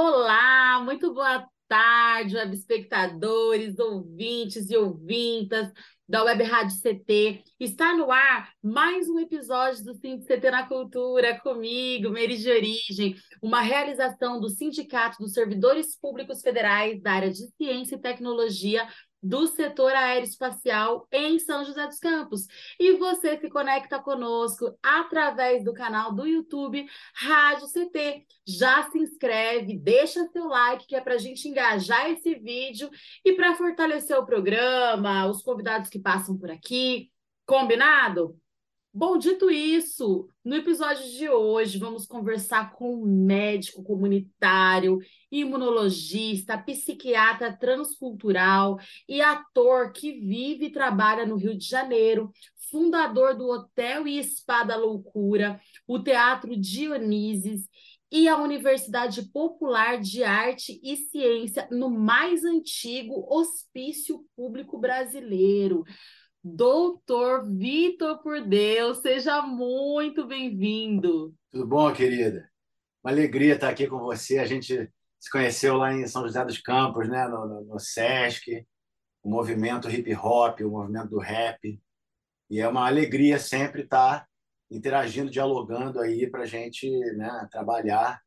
Olá, muito boa tarde, web espectadores, ouvintes e ouvintas da Web Rádio CT. Está no ar mais um episódio do Cinti CT na Cultura, comigo, Meri de Origem, uma realização do Sindicato dos Servidores Públicos Federais da área de Ciência e Tecnologia do setor aeroespacial em São José dos Campos. E você se conecta conosco através do canal do YouTube Rádio CT. Já se inscreve, deixa seu like, que é para a gente engajar esse vídeo e para fortalecer o programa, os convidados que passam por aqui. Combinado? Bom, dito isso, no episódio de hoje vamos conversar com um médico comunitário, imunologista, psiquiatra transcultural e ator que vive e trabalha no Rio de Janeiro, fundador do Hotel e Spa da Loucura, o Teatro Dionises e a Universidade Popular de Arte e Ciência no mais antigo hospício público brasileiro. Doutor Vitor por Deus, seja muito bem-vindo. Tudo bom, querida? Uma alegria estar aqui com você. A gente se conheceu lá em São José dos Campos, né? no, no, no Sesc, o movimento hip hop, o movimento do rap. E é uma alegria sempre estar interagindo, dialogando aí para a gente né, trabalhar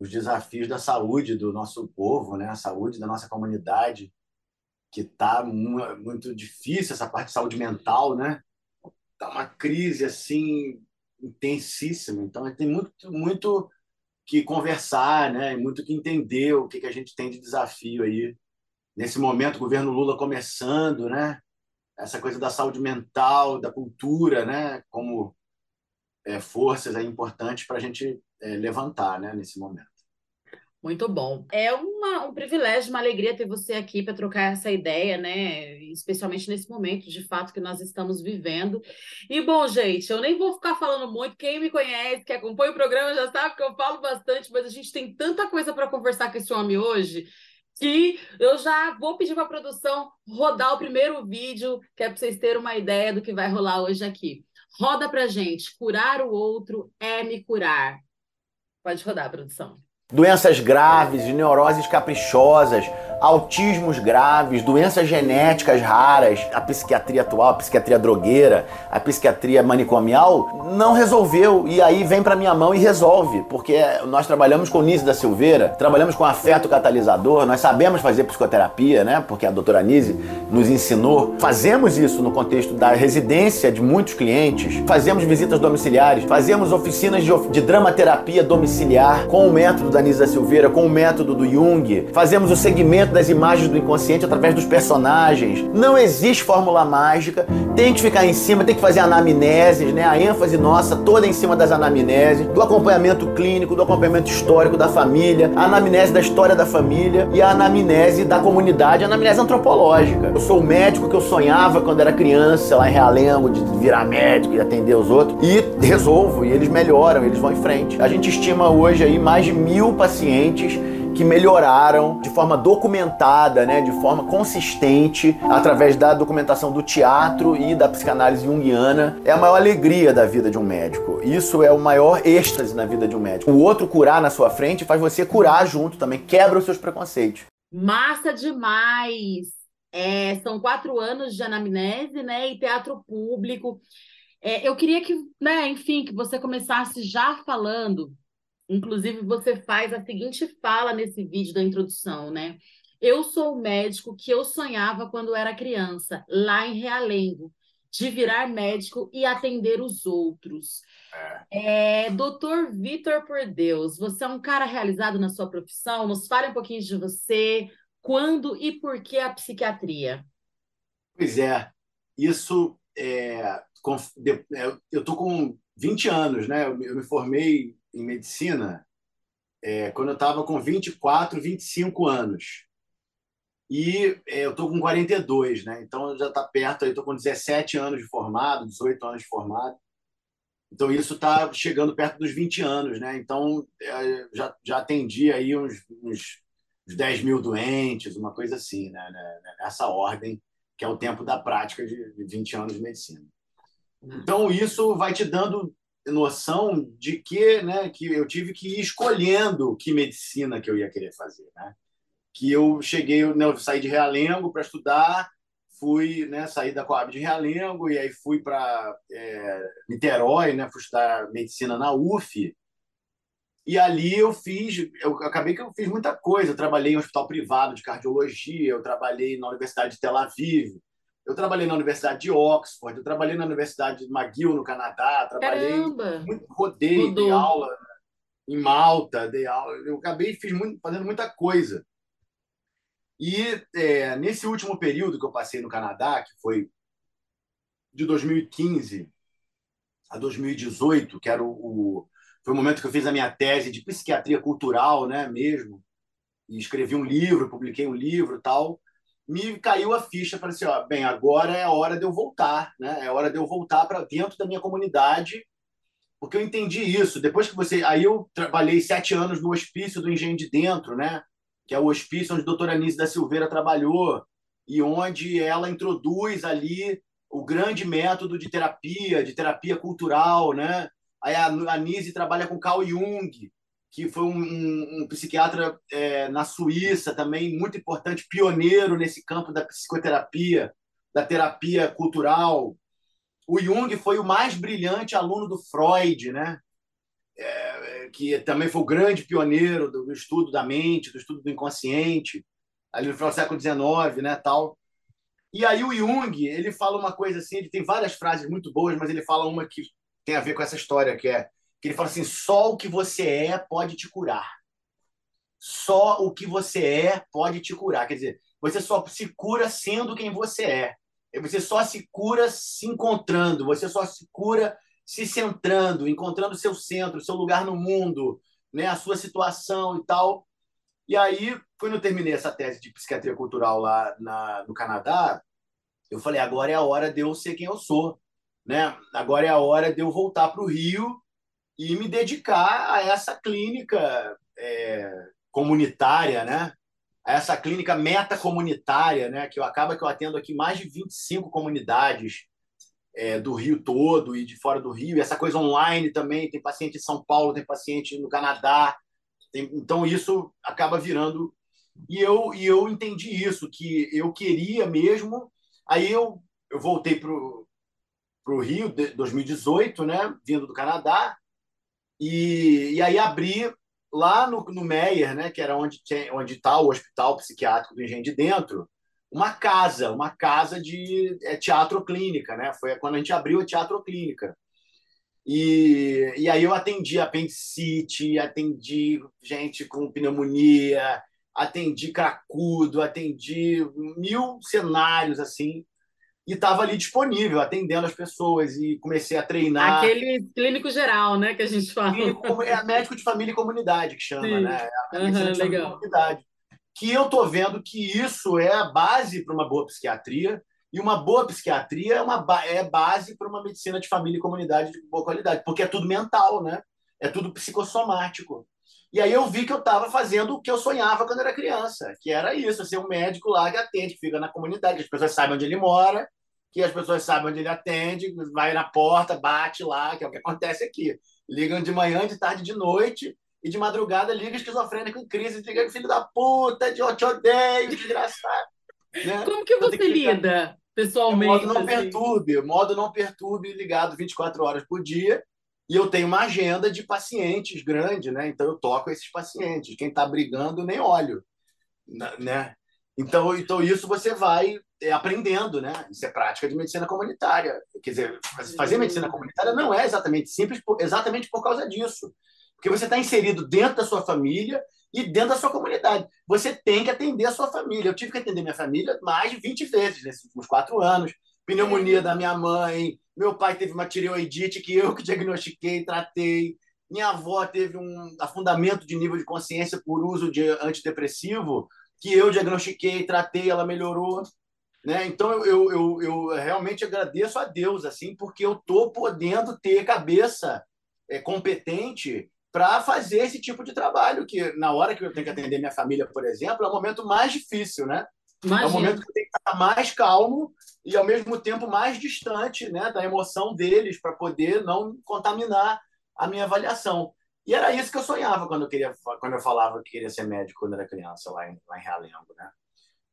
os desafios da saúde do nosso povo, né? a saúde da nossa comunidade que está muito difícil essa parte de saúde mental, né? Tá uma crise assim intensíssima. Então tem muito muito que conversar, né? muito que entender o que que a gente tem de desafio aí nesse momento, o governo Lula começando, né? Essa coisa da saúde mental, da cultura, né? Como é, forças aí importantes para a gente é, levantar, né? Nesse momento. Muito bom. É uma, um privilégio, uma alegria ter você aqui para trocar essa ideia, né? Especialmente nesse momento, de fato, que nós estamos vivendo. E, bom, gente, eu nem vou ficar falando muito. Quem me conhece, que acompanha o programa, já sabe que eu falo bastante, mas a gente tem tanta coisa para conversar com esse homem hoje que eu já vou pedir para a produção rodar o primeiro vídeo, que é para vocês terem uma ideia do que vai rolar hoje aqui. Roda para gente. Curar o outro é me curar. Pode rodar, produção. Doenças graves, neuroses caprichosas, autismos graves, doenças genéticas raras, a psiquiatria atual, a psiquiatria drogueira, a psiquiatria manicomial não resolveu e aí vem para minha mão e resolve, porque nós trabalhamos com Nise da Silveira, trabalhamos com afeto catalisador, nós sabemos fazer psicoterapia, né? Porque a doutora Nise nos ensinou. Fazemos isso no contexto da residência de muitos clientes, fazemos visitas domiciliares, fazemos oficinas de, de dramaterapia domiciliar com o método da Nise da Silveira, com o método do Jung, fazemos o segmento das imagens do inconsciente através dos personagens. Não existe fórmula mágica, tem que ficar em cima, tem que fazer anamneses, né? A ênfase nossa toda em cima das anamneses, do acompanhamento clínico, do acompanhamento histórico da família, a anamnese da história da família e a anamnese da comunidade, a anamnese antropológica. Eu sou o médico que eu sonhava quando era criança, lá em Realengo, de virar médico e atender os outros, e resolvo, e eles melhoram, eles vão em frente. A gente estima hoje aí mais de mil pacientes que melhoraram de forma documentada, né, de forma consistente, através da documentação do teatro e da psicanálise junguiana. É a maior alegria da vida de um médico. Isso é o maior êxtase na vida de um médico. O outro curar na sua frente faz você curar junto também, quebra os seus preconceitos. Massa demais! É, são quatro anos de anamnese, né, e teatro público. É, eu queria que, né, enfim, que você começasse já falando Inclusive, você faz a seguinte fala nesse vídeo da introdução, né? Eu sou o médico que eu sonhava quando era criança, lá em Realengo, de virar médico e atender os outros. É. É, doutor Vitor por Deus, você é um cara realizado na sua profissão? Nos fale um pouquinho de você, quando e por que a psiquiatria? Pois é, isso é, é eu estou com 20 anos, né? Eu me formei em medicina é, quando eu estava com 24, 25 anos. E é, eu estou com 42, né? Então já está perto, estou com 17 anos de formado, 18 anos de formado. Então isso está chegando perto dos 20 anos, né? Então é, já, já atendi aí uns, uns, uns 10 mil doentes, uma coisa assim, né? né? Nessa ordem, que é o tempo da prática de 20 anos de medicina. Então isso vai te dando noção de que, né, que eu tive que ir escolhendo que medicina que eu ia querer fazer, né? Que eu cheguei, né, eu saí de Realengo para estudar, fui, né, saí da Coab de Realengo e aí fui para é, Niterói, né, fui estudar medicina na UF. E ali eu fiz, eu acabei que eu fiz muita coisa. Eu trabalhei em um hospital privado de cardiologia, eu trabalhei na Universidade de Tel Aviv, eu trabalhei na Universidade de Oxford, eu trabalhei na Universidade de McGill, no Canadá, trabalhei Caramba! muito rodei, dei aula em Malta, dei aula, eu acabei fiz muito, fazendo muita coisa. E é, nesse último período que eu passei no Canadá, que foi de 2015 a 2018, que era o, o foi o momento que eu fiz a minha tese de psiquiatria cultural, né, mesmo, e escrevi um livro, publiquei um livro, tal me caiu a ficha, falei assim, ó, bem, agora é a hora de eu voltar, né? É a hora de eu voltar para dentro da minha comunidade, porque eu entendi isso. Depois que você, aí eu trabalhei sete anos no hospício do Engenho de Dentro, né? Que é o hospício onde a doutora Anise da Silveira trabalhou e onde ela introduz ali o grande método de terapia, de terapia cultural, né? Aí a Anise trabalha com Carl Jung, que foi um, um, psiquiatra é, na Suíça também muito importante, pioneiro nesse campo da psicoterapia, da terapia cultural. O Jung foi o mais brilhante aluno do Freud, né? É, que também foi o grande pioneiro do, do, estudo da mente, do estudo do inconsciente, ali no século XIX, né, tal. E aí o Jung, ele fala uma coisa assim, ele tem várias frases muito boas, mas ele fala uma que tem a ver com essa história, que é que ele fala assim: só o que você é pode te curar. Só o que você é pode te curar. Quer dizer, você só se cura sendo quem você é. Você só se cura se encontrando, você só se cura se centrando, encontrando seu centro, seu lugar no mundo, né, a sua situação e tal. E aí, quando eu terminei essa tese de psiquiatria cultural lá na, no Canadá, eu falei: agora é a hora de eu ser quem eu sou. Né? Agora é a hora de eu voltar para o Rio e me dedicar a essa clínica é, comunitária, né? A essa clínica metacomunitária, né? Que eu acaba que eu atendo aqui mais de 25 comunidades é, do Rio todo e de fora do Rio. E essa coisa online também, tem paciente em São Paulo, tem paciente no Canadá. Tem, então isso acaba virando e eu e eu entendi isso que eu queria mesmo. Aí eu eu voltei para o Rio de 2018, né? Vindo do Canadá e, e aí abri lá no, no Meyer, né, que era onde está o hospital psiquiátrico do Engenho de Dentro, uma casa, uma casa de é, teatro clínica, né? Foi quando a gente abriu a teatro clínica. E, e aí eu atendi apendicite, atendi gente com pneumonia, atendi cracudo, atendi mil cenários assim e estava ali disponível, atendendo as pessoas e comecei a treinar. Aquele clínico geral, né, que a gente fala. Clínico, é médico de família e comunidade que chama, Sim. né? É uhum, legal. comunidade. Que eu tô vendo que isso é a base para uma boa psiquiatria e uma boa psiquiatria é uma é base para uma medicina de família e comunidade de boa qualidade, porque é tudo mental, né? É tudo psicossomático. E aí eu vi que eu estava fazendo o que eu sonhava quando era criança, que era isso, ser um médico lá que atende, que fica na comunidade, que as pessoas saibam onde ele mora, que as pessoas sabem onde ele atende, vai na porta, bate lá, que é o que acontece aqui. Ligam de manhã, de tarde, de noite, e de madrugada liga esquizofrênico em crise, liga filho da puta, de eu te odeio, desgraçado. Né? Como que você que lida pessoalmente? Modo não assim? perturbe, modo não perturbe, ligado 24 horas por dia. E eu tenho uma agenda de pacientes grande, né? Então eu toco esses pacientes. Quem está brigando, nem olho, né? Então, então isso você vai é, aprendendo, né? Isso é prática de medicina comunitária. Quer dizer, fazer medicina comunitária não é exatamente simples, exatamente por causa disso. Porque você está inserido dentro da sua família e dentro da sua comunidade. Você tem que atender a sua família. Eu tive que atender minha família mais de 20 vezes nesses últimos quatro anos. Pneumonia da minha mãe, meu pai teve uma tireoidite que eu que diagnostiquei, tratei. Minha avó teve um afundamento de nível de consciência por uso de antidepressivo que eu diagnostiquei, tratei, ela melhorou. Né? Então eu, eu, eu realmente agradeço a Deus assim, porque eu estou podendo ter cabeça é, competente para fazer esse tipo de trabalho, que na hora que eu tenho que atender minha família, por exemplo, é o momento mais difícil, né? Imagina. É o momento que eu tenho que estar mais calmo e, ao mesmo tempo, mais distante né, da emoção deles, para poder não contaminar a minha avaliação. E era isso que eu sonhava quando eu, queria, quando eu falava que queria ser médico quando era criança, lá em, lá em Realengo. Né?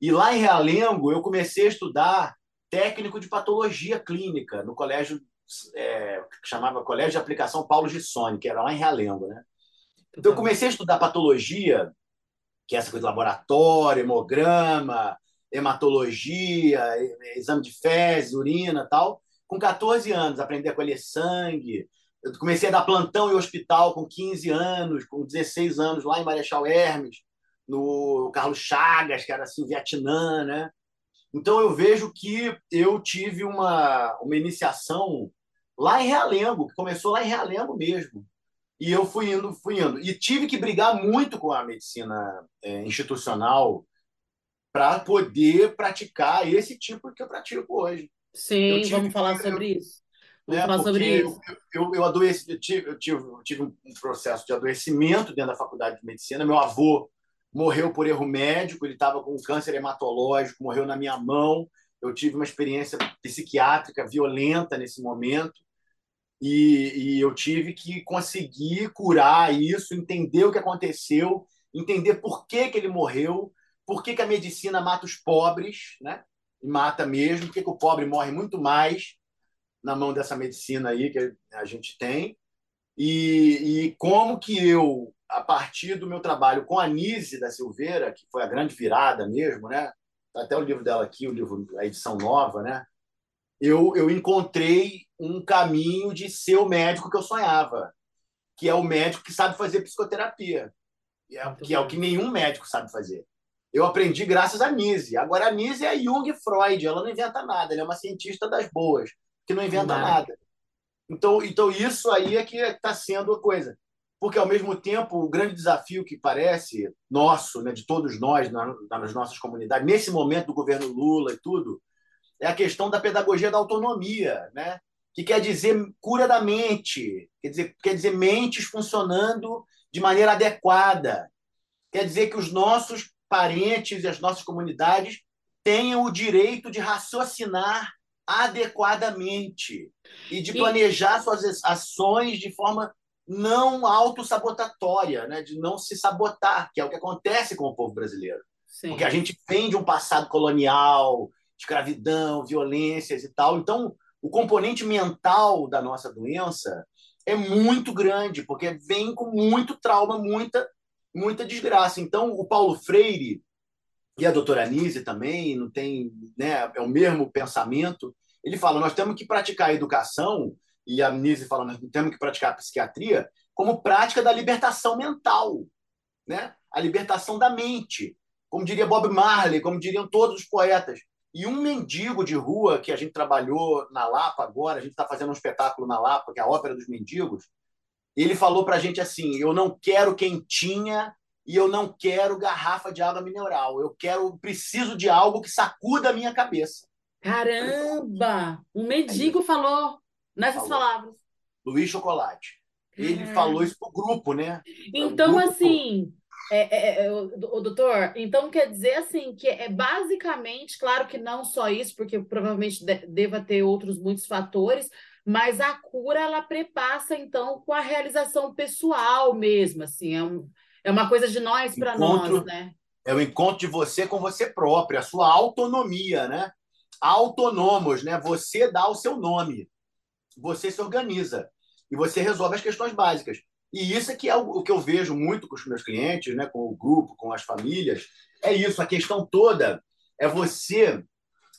E lá em Realengo, eu comecei a estudar técnico de patologia clínica no colégio é, que chamava Colégio de Aplicação Paulo Gissoni, que era lá em Realengo. Né? Então, eu comecei a estudar patologia, que é essa coisa de laboratório, hemograma, hematologia, exame de fezes, urina tal, com 14 anos, aprender a colher sangue. Eu comecei a dar plantão em hospital com 15 anos, com 16 anos, lá em Marechal Hermes, no Carlos Chagas, que era assim, Vietnã, né? Então eu vejo que eu tive uma, uma iniciação lá em Realengo, que começou lá em Realengo mesmo. E eu fui indo, fui indo. E tive que brigar muito com a medicina é, institucional para poder praticar esse tipo que eu pratico hoje. Sim, tive, vamos falar sobre eu, isso. Vamos né, falar sobre isso. Eu, eu, eu adoeci, eu tive, eu tive, eu tive um processo de adoecimento dentro da faculdade de medicina. Meu avô morreu por erro médico, ele estava com câncer hematológico, morreu na minha mão. Eu tive uma experiência psiquiátrica violenta nesse momento. E, e, eu tive que conseguir curar isso, entender o que aconteceu, entender por que, que ele morreu, por que, que a medicina mata os pobres, né? E mata mesmo, por que, que o pobre morre muito mais na mão dessa medicina aí que a gente tem. E, e como que eu, a partir do meu trabalho com a Nise da Silveira, que foi a grande virada mesmo, né? Tá até o livro dela aqui, o livro, a edição nova, né? Eu, eu encontrei um caminho de ser o médico que eu sonhava, que é o médico que sabe fazer psicoterapia, que é, que é o que nenhum médico sabe fazer. Eu aprendi graças a Nise. Agora, a Nise é a Jung Freud, ela não inventa nada, ela é uma cientista das boas, que não inventa não. nada. Então, então, isso aí é que está sendo a coisa. Porque, ao mesmo tempo, o grande desafio que parece nosso, né, de todos nós, nas nossas comunidades, nesse momento do governo Lula e tudo, é a questão da pedagogia da autonomia, né? que quer dizer cura da mente, quer dizer, quer dizer mentes funcionando de maneira adequada. Quer dizer que os nossos parentes e as nossas comunidades tenham o direito de raciocinar adequadamente e de planejar suas ações de forma não autossabotatória, né? de não se sabotar, que é o que acontece com o povo brasileiro. Sim. Porque a gente vem de um passado colonial, escravidão, violências e tal. Então, o componente mental da nossa doença é muito grande, porque vem com muito trauma, muita muita desgraça. Então, o Paulo Freire e a doutora Anise também, não tem, né, é o mesmo pensamento. Ele fala: nós temos que praticar a educação, e a Anise fala: nós temos que praticar a psiquiatria como prática da libertação mental, né? a libertação da mente. Como diria Bob Marley, como diriam todos os poetas. E um mendigo de rua que a gente trabalhou na Lapa agora, a gente está fazendo um espetáculo na Lapa, que é a Ópera dos Mendigos, ele falou para a gente assim: eu não quero quentinha e eu não quero garrafa de água mineral. Eu quero, preciso de algo que sacuda a minha cabeça. Caramba! Um mendigo falou nessas falou. palavras. Luiz Chocolate. Ele falou isso pro grupo, né? Então, grupo assim, é, é, é, o, o, doutor, então quer dizer assim que é basicamente, claro que não só isso, porque provavelmente de, deva ter outros muitos fatores, mas a cura ela prepassa então com a realização pessoal mesmo, assim, é, um, é uma coisa de nós para nós, né? É o encontro de você com você próprio, a sua autonomia, né? Autonomos, né? Você dá o seu nome, você se organiza e você resolve as questões básicas. E isso é que é o, que eu vejo muito com os meus clientes, né? Com o grupo, com as famílias, é isso. A questão toda é você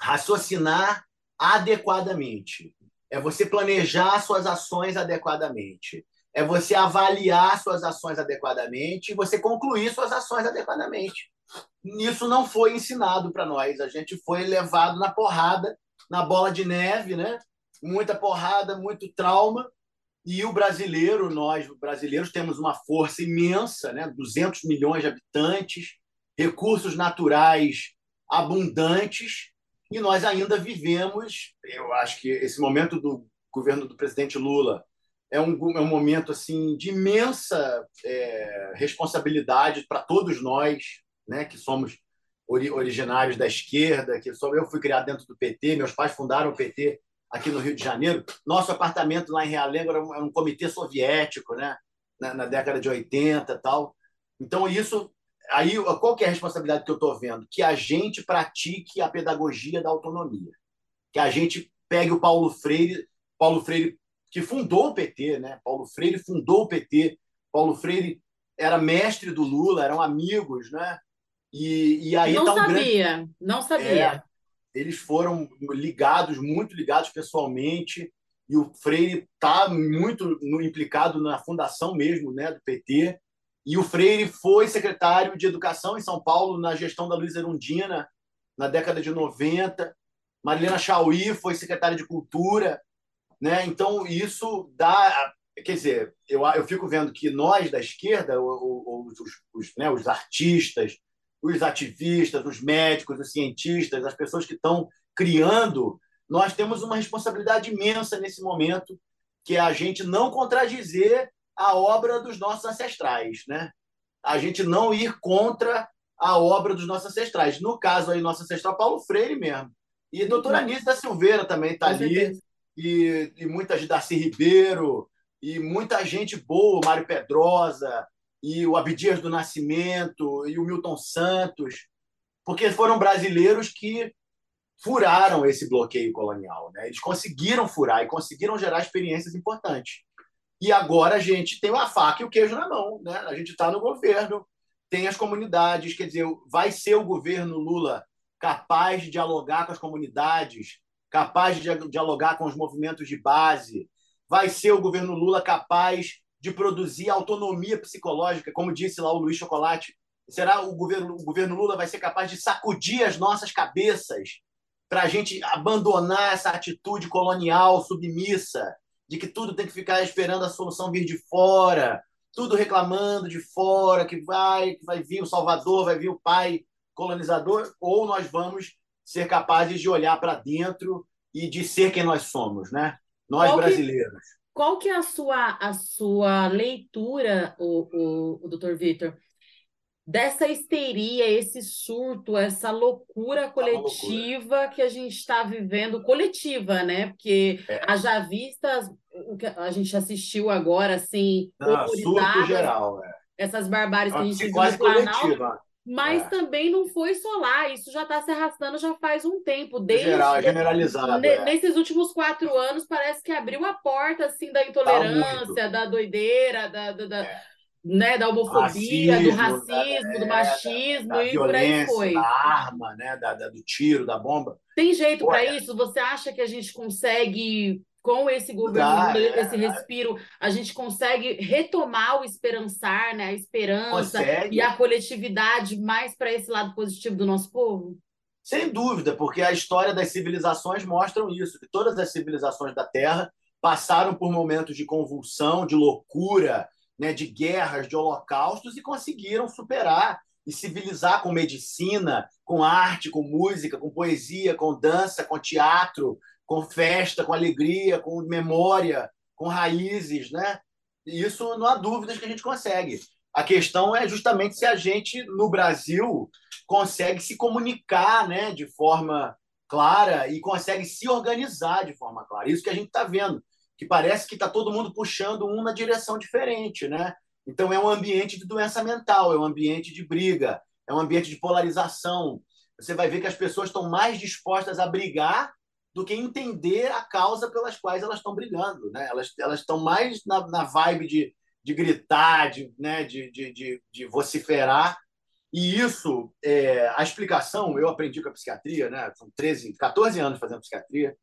raciocinar adequadamente é você planejar suas ações adequadamente. É você avaliar suas ações adequadamente e você concluir suas ações adequadamente. Isso não foi ensinado para nós. A gente foi levado na porrada, na bola de neve, né? Muita porrada, muito trauma. E o brasileiro, nós brasileiros, temos uma força imensa, né? 200 milhões de habitantes, recursos naturais abundantes e nós ainda vivemos, eu acho que esse momento do governo do presidente Lula é um, é um momento assim de imensa é, responsabilidade para todos nós, né, que somos originários da esquerda, que só eu fui criado dentro do PT, meus pais fundaram o PT aqui no Rio de Janeiro. Nosso apartamento lá em Realengo era um, era um comitê soviético, né? Na, na, década de 80 tal. Então, isso. Aí, qual é a responsabilidade que eu estou vendo? Que a gente pratique a pedagogia da autonomia. Que a gente pegue o Paulo Freire, Paulo Freire que fundou o PT, né? Paulo Freire fundou o PT. Paulo Freire era mestre do Lula, eram amigos, né? E, e aí não tá um sabia, grande... não sabia. É, eles foram ligados, muito ligados pessoalmente, e o Freire está muito implicado na fundação mesmo né, do PT. E o Freire foi secretário de Educação em São Paulo na gestão da Luiza Erundina, na década de 90. Marilena Chauí foi secretária de Cultura. Né? Então, isso dá. Quer dizer, eu, eu fico vendo que nós da esquerda, os, os, os, né, os artistas, os ativistas, os médicos, os cientistas, as pessoas que estão criando, nós temos uma responsabilidade imensa nesse momento, que é a gente não contradizer a obra dos nossos ancestrais, né? A gente não ir contra a obra dos nossos ancestrais. No caso aí, nosso ancestral Paulo Freire mesmo. E a doutora uhum. Anísia da Silveira também está ali. E, e muitas Darcy Ribeiro, e muita gente boa, Mário Pedrosa, e o Abdias do Nascimento e o Milton Santos, porque foram brasileiros que furaram esse bloqueio colonial. Né? Eles conseguiram furar e conseguiram gerar experiências importantes. E agora a gente tem a faca e o queijo na mão. Né? A gente está no governo, tem as comunidades, quer dizer, vai ser o governo Lula capaz de dialogar com as comunidades, capaz de dialogar com os movimentos de base, vai ser o governo Lula capaz de produzir autonomia psicológica, como disse lá o Luiz Chocolate. Será o governo, o governo Lula vai ser capaz de sacudir as nossas cabeças para a gente abandonar essa atitude colonial submissa, de que tudo tem que ficar esperando a solução vir de fora, tudo reclamando de fora, que vai, que vai vir o Salvador, vai vir o pai colonizador, ou nós vamos ser capazes de olhar para dentro e de ser quem nós somos, né? Nós Qual brasileiros. Que qual que é a sua, a sua leitura, o, o, o doutor Vitor, dessa histeria, esse surto, essa loucura coletiva loucura. que a gente está vivendo, coletiva, né? Porque é. haja vistas, o que a gente assistiu agora, assim, Não, surto geral, é. essas barbáries que a gente viu no Planalto, mas é. também não foi só lá, isso já está se arrastando já faz um tempo. Desde, Geral, generalizado. Ne, é. Nesses últimos quatro anos, parece que abriu a porta assim da intolerância, tá da doideira, da, da, da, é. né, da homofobia, racismo, do racismo, da, do machismo da, e por aí foi. Da arma, né, da, do tiro, da bomba. Tem jeito para isso? Você acha que a gente consegue com esse governo, é, esse respiro, a gente consegue retomar o esperançar, né? A esperança consegue. e a coletividade mais para esse lado positivo do nosso povo? Sem dúvida, porque a história das civilizações mostram isso, que todas as civilizações da Terra passaram por momentos de convulsão, de loucura, né, de guerras, de holocaustos e conseguiram superar e civilizar com medicina, com arte, com música, com poesia, com dança, com teatro, com festa, com alegria, com memória, com raízes, né? Isso não há dúvidas que a gente consegue. A questão é justamente se a gente, no Brasil, consegue se comunicar né, de forma clara e consegue se organizar de forma clara. Isso que a gente está vendo, que parece que está todo mundo puxando um na direção diferente. Né? Então, é um ambiente de doença mental, é um ambiente de briga, é um ambiente de polarização. Você vai ver que as pessoas estão mais dispostas a brigar do que entender a causa pelas quais elas estão brigando. Né? Elas, estão mais na, na vibe de, de gritar, de, né, de, de, de, de vociferar. E isso, é, a explicação, eu aprendi com a psiquiatria, né? são 13, 14 anos fazendo psiquiatria,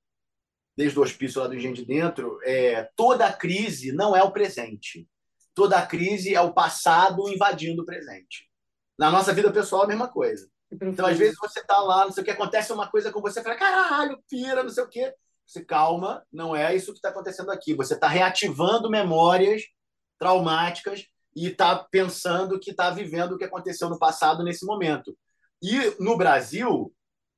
desde o hospício lá do Engenho de Dentro, é, toda crise não é o presente. Toda crise é o passado invadindo o presente. Na nossa vida pessoal, a mesma coisa. Então, às vezes, você tá lá, não sei o que, acontece uma coisa com você, fala, caralho, pira, não sei o quê. Você, calma, não é isso que está acontecendo aqui. Você está reativando memórias traumáticas e está pensando que está vivendo o que aconteceu no passado nesse momento. E no Brasil,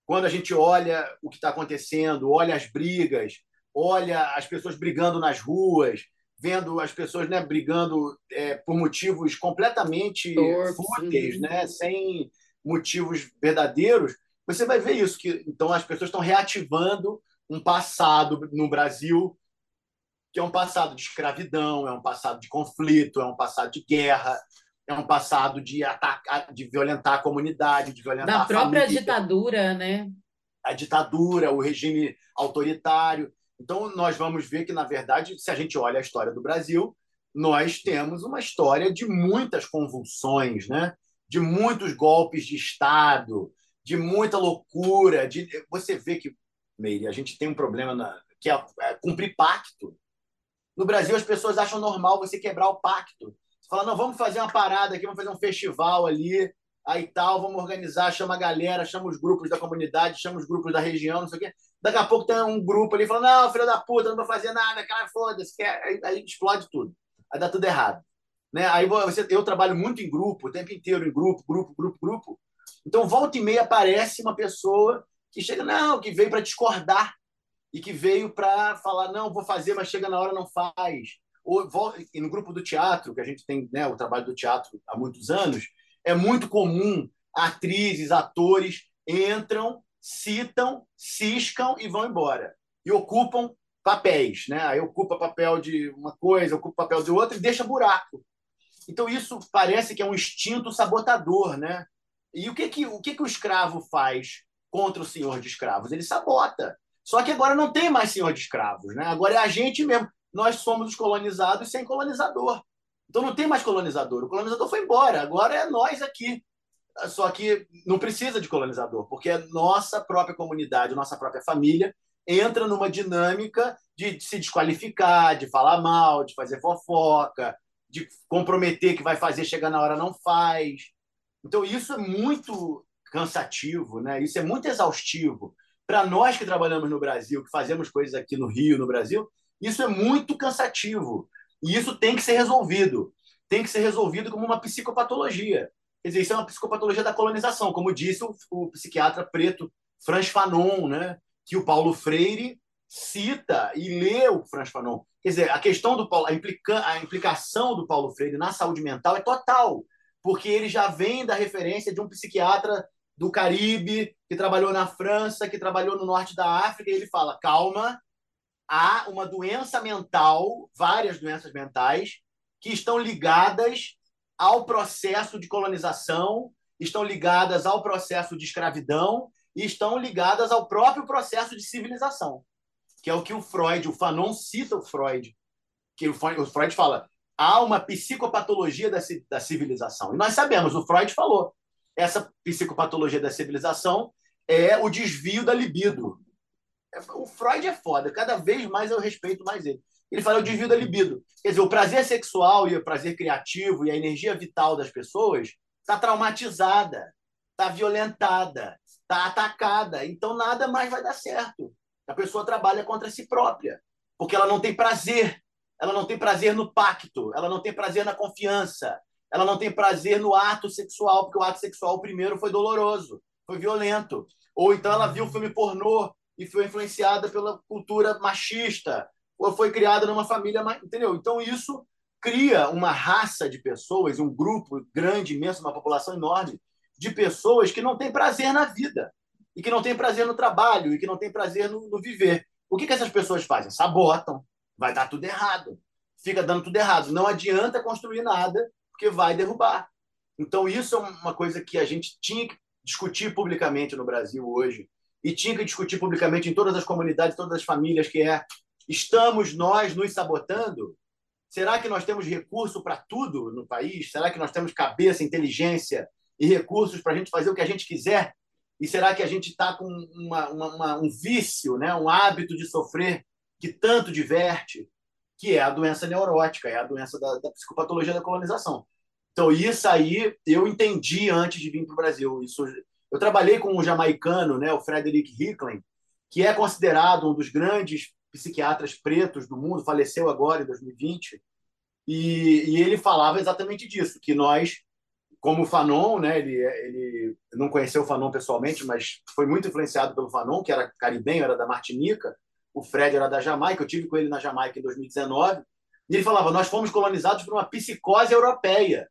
quando a gente olha o que está acontecendo, olha as brigas, olha as pessoas brigando nas ruas, vendo as pessoas né, brigando é, por motivos completamente fúteis, né, sem motivos verdadeiros, você vai ver isso que então as pessoas estão reativando um passado no Brasil que é um passado de escravidão, é um passado de conflito, é um passado de guerra, é um passado de atacar, de violentar a comunidade, de violentar da a própria família, ditadura, né? a ditadura, o regime autoritário. Então nós vamos ver que na verdade, se a gente olha a história do Brasil, nós temos uma história de muitas convulsões, né? De muitos golpes de estado, de muita loucura, de você vê que Meire, a gente tem um problema na... que é, é cumprir pacto. No Brasil, as pessoas acham normal você quebrar o pacto. Você fala, não, vamos fazer uma parada aqui, vamos fazer um festival ali, aí tal, vamos organizar, chama a galera, chama os grupos da comunidade, chama os grupos da região, não sei o quê. Daqui a pouco tem um grupo ali falando, não, filho da puta, não vou fazer nada, cara, foda-se. Aí, aí explode tudo. Aí dá tudo errado. Né? Aí você, eu trabalho muito em grupo, o tempo inteiro em grupo, grupo, grupo, grupo. Então, volta e meia aparece uma pessoa que chega, não, que veio para discordar e que veio para falar, não, vou fazer, mas chega na hora não faz. Ou, e no grupo do teatro, que a gente tem né, o trabalho do teatro há muitos anos, é muito comum atrizes, atores entram, citam, ciscam e vão embora. E ocupam papéis, né? Aí ocupa papel de uma coisa, ocupa papel de outra e deixa buraco. Então isso parece que é um instinto sabotador, né? E o que que o que que o escravo faz contra o senhor de escravos? Ele sabota. Só que agora não tem mais senhor de escravos, né? Agora é a gente mesmo. Nós somos os colonizados sem colonizador. Então não tem mais colonizador. O colonizador foi embora. Agora é nós aqui. Só que não precisa de colonizador, porque a nossa própria comunidade, nossa própria família entra numa dinâmica de se desqualificar, de falar mal, de fazer fofoca, de comprometer que vai fazer, chegar na hora não faz. Então isso é muito cansativo, né? Isso é muito exaustivo para nós que trabalhamos no Brasil, que fazemos coisas aqui no Rio, no Brasil, isso é muito cansativo. E isso tem que ser resolvido. Tem que ser resolvido como uma psicopatologia. Quer dizer, isso é uma psicopatologia da colonização, como disse o, o psiquiatra preto Franz Fanon, né? que o Paulo Freire cita e lê o Franz Fanon. Quer dizer, a questão do Paulo, a, implica, a implicação do Paulo Freire na saúde mental é total, porque ele já vem da referência de um psiquiatra do Caribe, que trabalhou na França, que trabalhou no norte da África, e ele fala: calma, há uma doença mental, várias doenças mentais, que estão ligadas ao processo de colonização, estão ligadas ao processo de escravidão e estão ligadas ao próprio processo de civilização, que é o que o Freud, o Fanon cita o Freud, que o Freud fala, há uma psicopatologia da, da civilização. E nós sabemos, o Freud falou, essa psicopatologia da civilização é o desvio da libido. O Freud é foda, cada vez mais eu respeito mais ele. Ele fala o desvio da libido. Quer dizer, o prazer sexual e o prazer criativo e a energia vital das pessoas está traumatizada, está violentada, está atacada. Então nada mais vai dar certo. A pessoa trabalha contra si própria, porque ela não tem prazer. Ela não tem prazer no pacto, ela não tem prazer na confiança, ela não tem prazer no ato sexual, porque o ato sexual primeiro foi doloroso, foi violento. Ou então ela viu filme pornô e foi influenciada pela cultura machista, ou foi criada numa família, entendeu? Então isso cria uma raça de pessoas, um grupo grande, imenso, uma população enorme de pessoas que não têm prazer na vida e que não têm prazer no trabalho e que não têm prazer no, no viver. O que, que essas pessoas fazem? Sabotam, vai dar tudo errado, fica dando tudo errado. Não adianta construir nada porque vai derrubar. Então isso é uma coisa que a gente tinha que discutir publicamente no Brasil hoje e tinha que discutir publicamente em todas as comunidades, todas as famílias, que é estamos nós nos sabotando? Será que nós temos recurso para tudo no país? Será que nós temos cabeça, inteligência e recursos para a gente fazer o que a gente quiser? E será que a gente está com uma, uma, uma, um vício, né? um hábito de sofrer que tanto diverte, que é a doença neurótica, é a doença da, da psicopatologia da colonização. Então, isso aí eu entendi antes de vir para o Brasil. Isso eu trabalhei com um jamaicano, né, o Frederick Hicklin, que é considerado um dos grandes psiquiatras pretos do mundo, faleceu agora em 2020, e, e ele falava exatamente disso, que nós, como o Fanon, né, ele, ele não conheceu o Fanon pessoalmente, mas foi muito influenciado pelo Fanon, que era caribenho, era da Martinica, o Fred era da Jamaica, eu tive com ele na Jamaica em 2019, e ele falava, nós fomos colonizados por uma psicose europeia,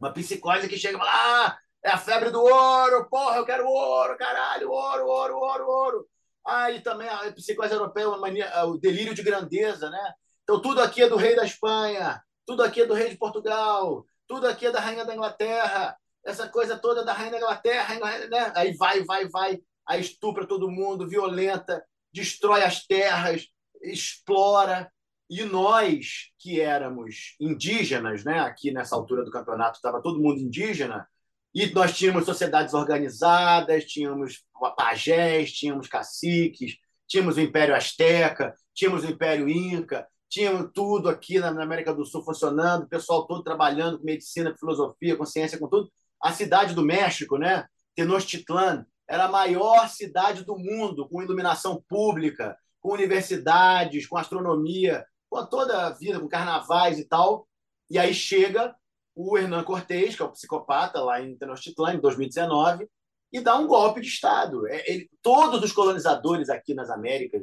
uma psicose que chega e fala, ah, É a febre do ouro, porra, eu quero ouro, caralho, ouro, ouro, ouro, ouro. Aí também a psicose europeia, uma mania, o delírio de grandeza, né? Então tudo aqui é do rei da Espanha, tudo aqui é do rei de Portugal, tudo aqui é da rainha da Inglaterra, essa coisa toda da rainha da Inglaterra, né? aí vai, vai, vai, aí estupra todo mundo, violenta, destrói as terras, explora. E nós, que éramos indígenas, né? aqui nessa altura do campeonato estava todo mundo indígena, e nós tínhamos sociedades organizadas, tínhamos pajés, tínhamos caciques, tínhamos o Império Azteca, tínhamos o Império Inca, tínhamos tudo aqui na América do Sul funcionando, o pessoal todo trabalhando com medicina, com filosofia, com ciência, com tudo. A cidade do México, né? Tenochtitlan, era a maior cidade do mundo, com iluminação pública, com universidades, com astronomia, com toda a vida, com carnavais e tal. E aí chega o Hernan Cortés, que é o psicopata lá em Tenochtitlan, em 2019, e dá um golpe de Estado. É, ele, todos os colonizadores aqui nas Américas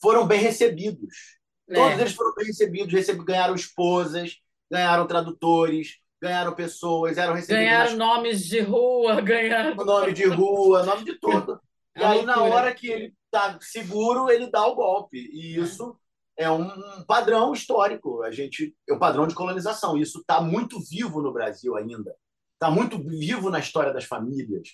foram bem recebidos. É. Todos eles foram bem recebidos, receb... ganharam esposas, ganharam tradutores, ganharam pessoas, eram recebidos. Ganharam nas... nomes de rua, ganharam. Nome de rua, nome de tudo. E aí, na hora que ele está seguro, ele dá o golpe. E isso é um padrão histórico. A gente é um padrão de colonização. Isso está muito vivo no Brasil ainda. Está muito vivo na história das famílias.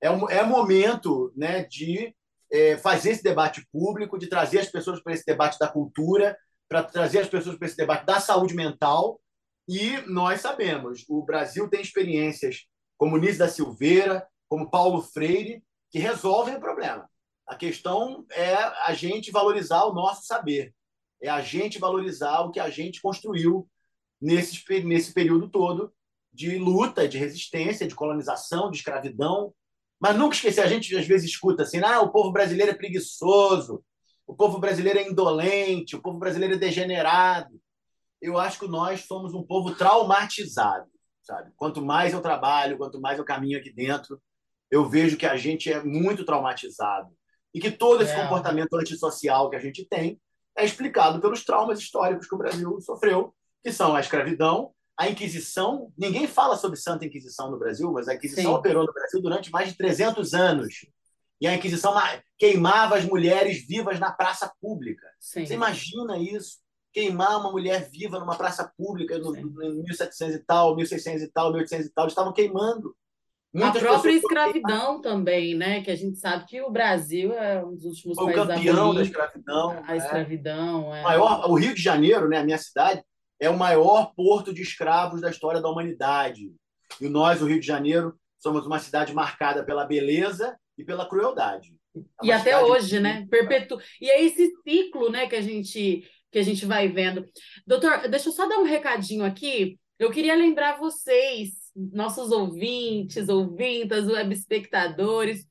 É um é momento né, de é, fazer esse debate público, de trazer as pessoas para esse debate da cultura, para trazer as pessoas para esse debate da saúde mental. E nós sabemos, o Brasil tem experiências como Nise da Silveira, como Paulo Freire, que resolvem o problema. A questão é a gente valorizar o nosso saber é a gente valorizar o que a gente construiu nesse, nesse período todo de luta, de resistência, de colonização, de escravidão. Mas nunca esquecer, a gente às vezes escuta assim: ah, o povo brasileiro é preguiçoso, o povo brasileiro é indolente, o povo brasileiro é degenerado. Eu acho que nós somos um povo traumatizado, sabe? Quanto mais eu trabalho, quanto mais eu caminho aqui dentro, eu vejo que a gente é muito traumatizado e que todo esse é. comportamento antissocial que a gente tem é explicado pelos traumas históricos que o Brasil sofreu, que são a escravidão, a Inquisição. Ninguém fala sobre Santa Inquisição no Brasil, mas a Inquisição Sim. operou no Brasil durante mais de 300 anos. E a Inquisição queimava as mulheres vivas na praça pública. Sim. Você imagina isso? Queimar uma mulher viva numa praça pública no, em 1700 e tal, 1600 e tal, 1800 e tal. Eles estavam queimando Muitas a própria escravidão também, né? Que a gente sabe que o Brasil é um dos últimos Foi países o campeão da escravidão. A né? escravidão. É. Maior, o Rio de Janeiro, né, a minha cidade, é o maior porto de escravos da história da humanidade. E nós, o Rio de Janeiro, somos uma cidade marcada pela beleza e pela crueldade. É e até hoje, né? Perpetu... E é esse ciclo, né, que a gente que a gente vai vendo. Doutor, deixa eu só dar um recadinho aqui. Eu queria lembrar vocês nossos ouvintes, ouvintas, web espectadores,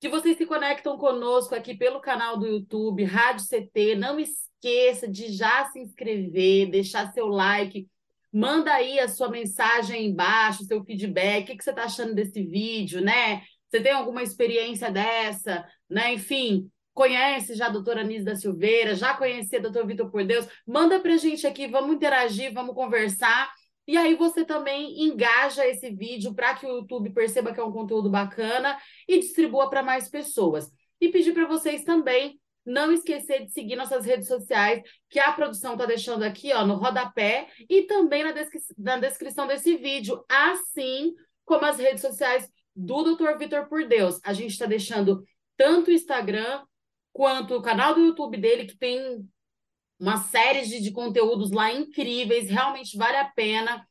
que vocês se conectam conosco aqui pelo canal do YouTube, Rádio CT. Não esqueça de já se inscrever, deixar seu like, manda aí a sua mensagem embaixo, seu feedback, o que, que você está achando desse vídeo, né? Você tem alguma experiência dessa, né? Enfim, conhece já a doutora Anísio da Silveira, já conhecia o doutor Vitor Por Deus, manda para a gente aqui, vamos interagir, vamos conversar. E aí você também engaja esse vídeo para que o YouTube perceba que é um conteúdo bacana e distribua para mais pessoas. E pedir para vocês também não esquecer de seguir nossas redes sociais, que a produção está deixando aqui ó, no rodapé e também na, descri na descrição desse vídeo, assim como as redes sociais do Dr. Vitor Por Deus. A gente está deixando tanto o Instagram quanto o canal do YouTube dele, que tem uma série de, de conteúdos lá incríveis, realmente vale a pena.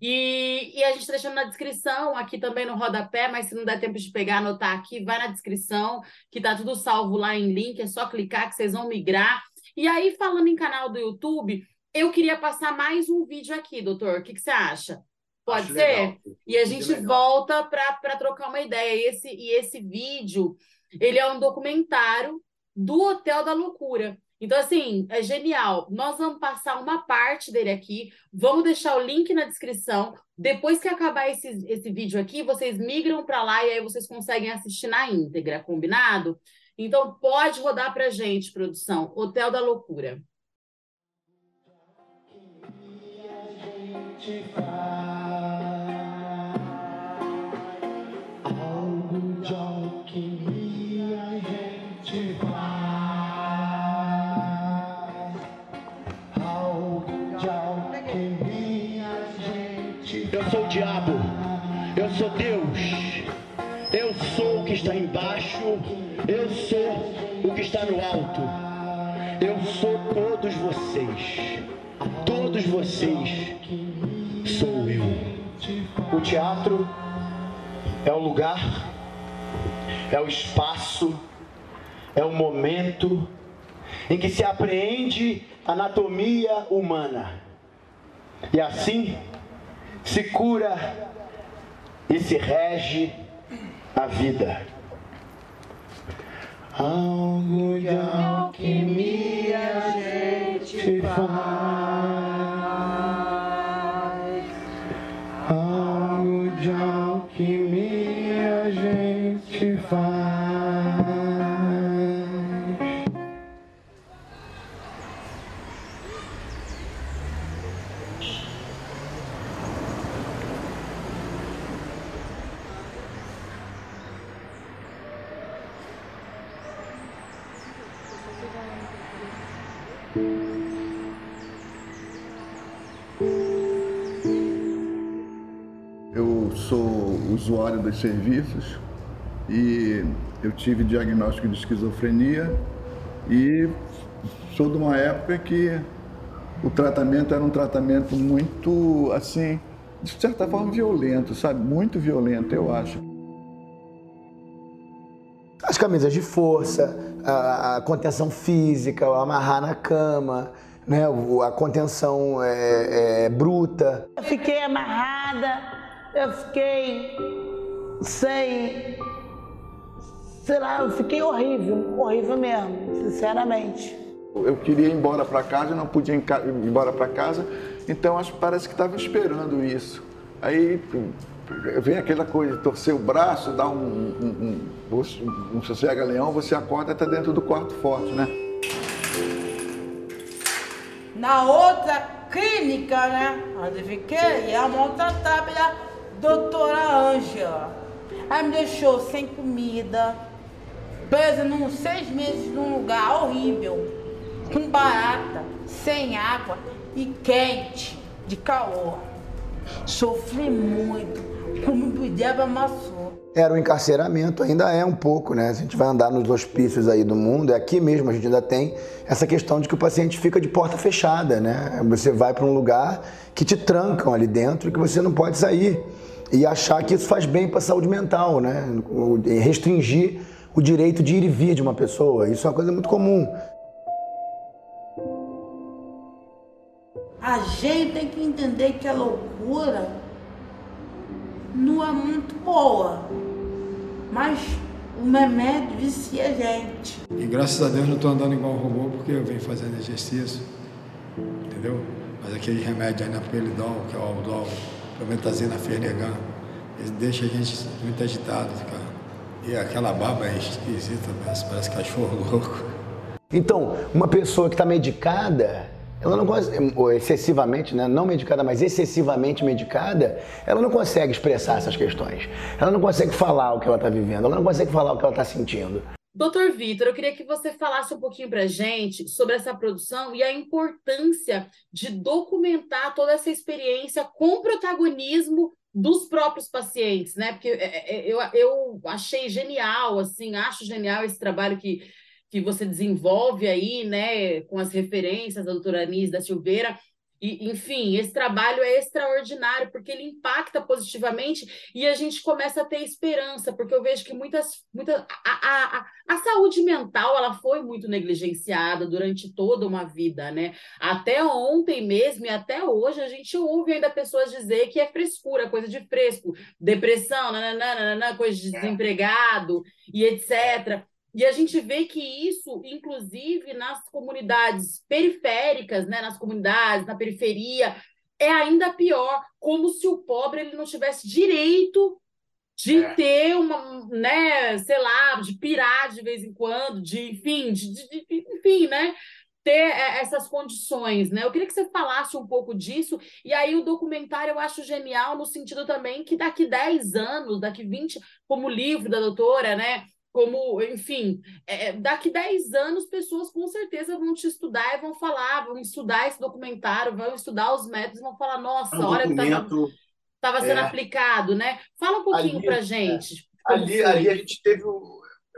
E, e a gente está deixando na descrição, aqui também no rodapé, mas se não der tempo de pegar, anotar aqui, vai na descrição, que tá tudo salvo lá em link, é só clicar que vocês vão migrar. E aí, falando em canal do YouTube, eu queria passar mais um vídeo aqui, doutor. O que, que você acha? Pode Acho ser? Legal. E a gente volta para trocar uma ideia. E esse, e esse vídeo, ele é um documentário do Hotel da Loucura. Então, assim, é genial. Nós vamos passar uma parte dele aqui, vamos deixar o link na descrição. Depois que acabar esse, esse vídeo aqui, vocês migram para lá e aí vocês conseguem assistir na íntegra, combinado? Então, pode rodar para gente, produção. Hotel da Loucura. alquimia a gente diabo, eu sou Deus, eu sou o que está embaixo, eu sou o que está no alto, eu sou todos vocês, todos vocês sou eu. O teatro é o lugar, é o espaço, é o momento em que se apreende a anatomia humana. E assim se cura e se rege a vida. Algo de alquimia a gente faz. Usuário dos serviços e eu tive diagnóstico de esquizofrenia e sou de uma época que o tratamento era um tratamento muito, assim, de certa forma violento, sabe? Muito violento, eu acho. As camisas de força, a, a contenção física, o amarrar na cama, né? a contenção é, é, bruta. Eu fiquei amarrada eu fiquei sem. Sei lá, eu fiquei horrível, horrível mesmo, sinceramente. Eu queria ir embora para casa, não podia ir embora para casa, então acho, parece que estava esperando isso. Aí vem aquela coisa, torcer o braço, dar um, um, um, um, um sossega-leão, você acorda e está dentro do quarto forte, né? Na outra clínica, né, onde fiquei, a monta tábua doutora Ângela. Ela me deixou sem comida, presa num seis meses num lugar horrível, com barata, sem água e quente, de calor. Sofri muito, como o diabo amassou. Era o encarceramento, ainda é um pouco, né? A gente vai andar nos hospícios aí do mundo, é aqui mesmo a gente ainda tem essa questão de que o paciente fica de porta fechada, né? Você vai para um lugar que te trancam ali dentro e que você não pode sair e achar que isso faz bem para a saúde mental, né? Restringir o direito de ir e vir de uma pessoa. Isso é uma coisa muito comum. A gente tem que entender que a loucura não é muito boa, mas o remédio vicia a gente. E graças a Deus não estou andando igual um robô porque eu venho fazendo exercício, entendeu? Mas aquele remédio aí na pelidol, que é o Aldol, prometazina fernegan, ele deixa a gente muito agitado, cara. E aquela baba é esquisita, parece cachorro louco. Então, uma pessoa que está medicada, ela não excessivamente, né? não medicada, mas excessivamente medicada, ela não consegue expressar essas questões. Ela não consegue falar o que ela está vivendo, ela não consegue falar o que ela está sentindo. Doutor Vitor, eu queria que você falasse um pouquinho para gente sobre essa produção e a importância de documentar toda essa experiência com protagonismo dos próprios pacientes, né? Porque é, é, eu, eu achei genial, assim, acho genial esse trabalho que, que você desenvolve aí, né, com as referências da doutora Anis da Silveira, e, enfim, esse trabalho é extraordinário porque ele impacta positivamente e a gente começa a ter esperança, porque eu vejo que muitas, muitas a, a, a, saúde mental ela foi muito negligenciada durante toda uma vida, né? Até ontem mesmo e até hoje a gente ouve ainda pessoas dizer que é frescura, coisa de fresco, depressão, nananana, coisa de desempregado e etc. E a gente vê que isso, inclusive nas comunidades periféricas, né, nas comunidades, na periferia, é ainda pior, como se o pobre ele não tivesse direito de é. ter uma, né, sei lá, de pirar de vez em quando, de, enfim, de, de, de enfim, né, ter é, essas condições, né? Eu queria que você falasse um pouco disso, e aí o documentário eu acho genial no sentido também que daqui 10 anos, daqui 20, como o livro da doutora, né, como, enfim, é, daqui 10 anos, pessoas com certeza vão te estudar e vão falar, vão estudar esse documentário, vão estudar os métodos, vão falar, nossa, É um olha que estava sendo é. aplicado, né? Fala um pouquinho Ali- pra gente. Ali, foi. ali a gente teve.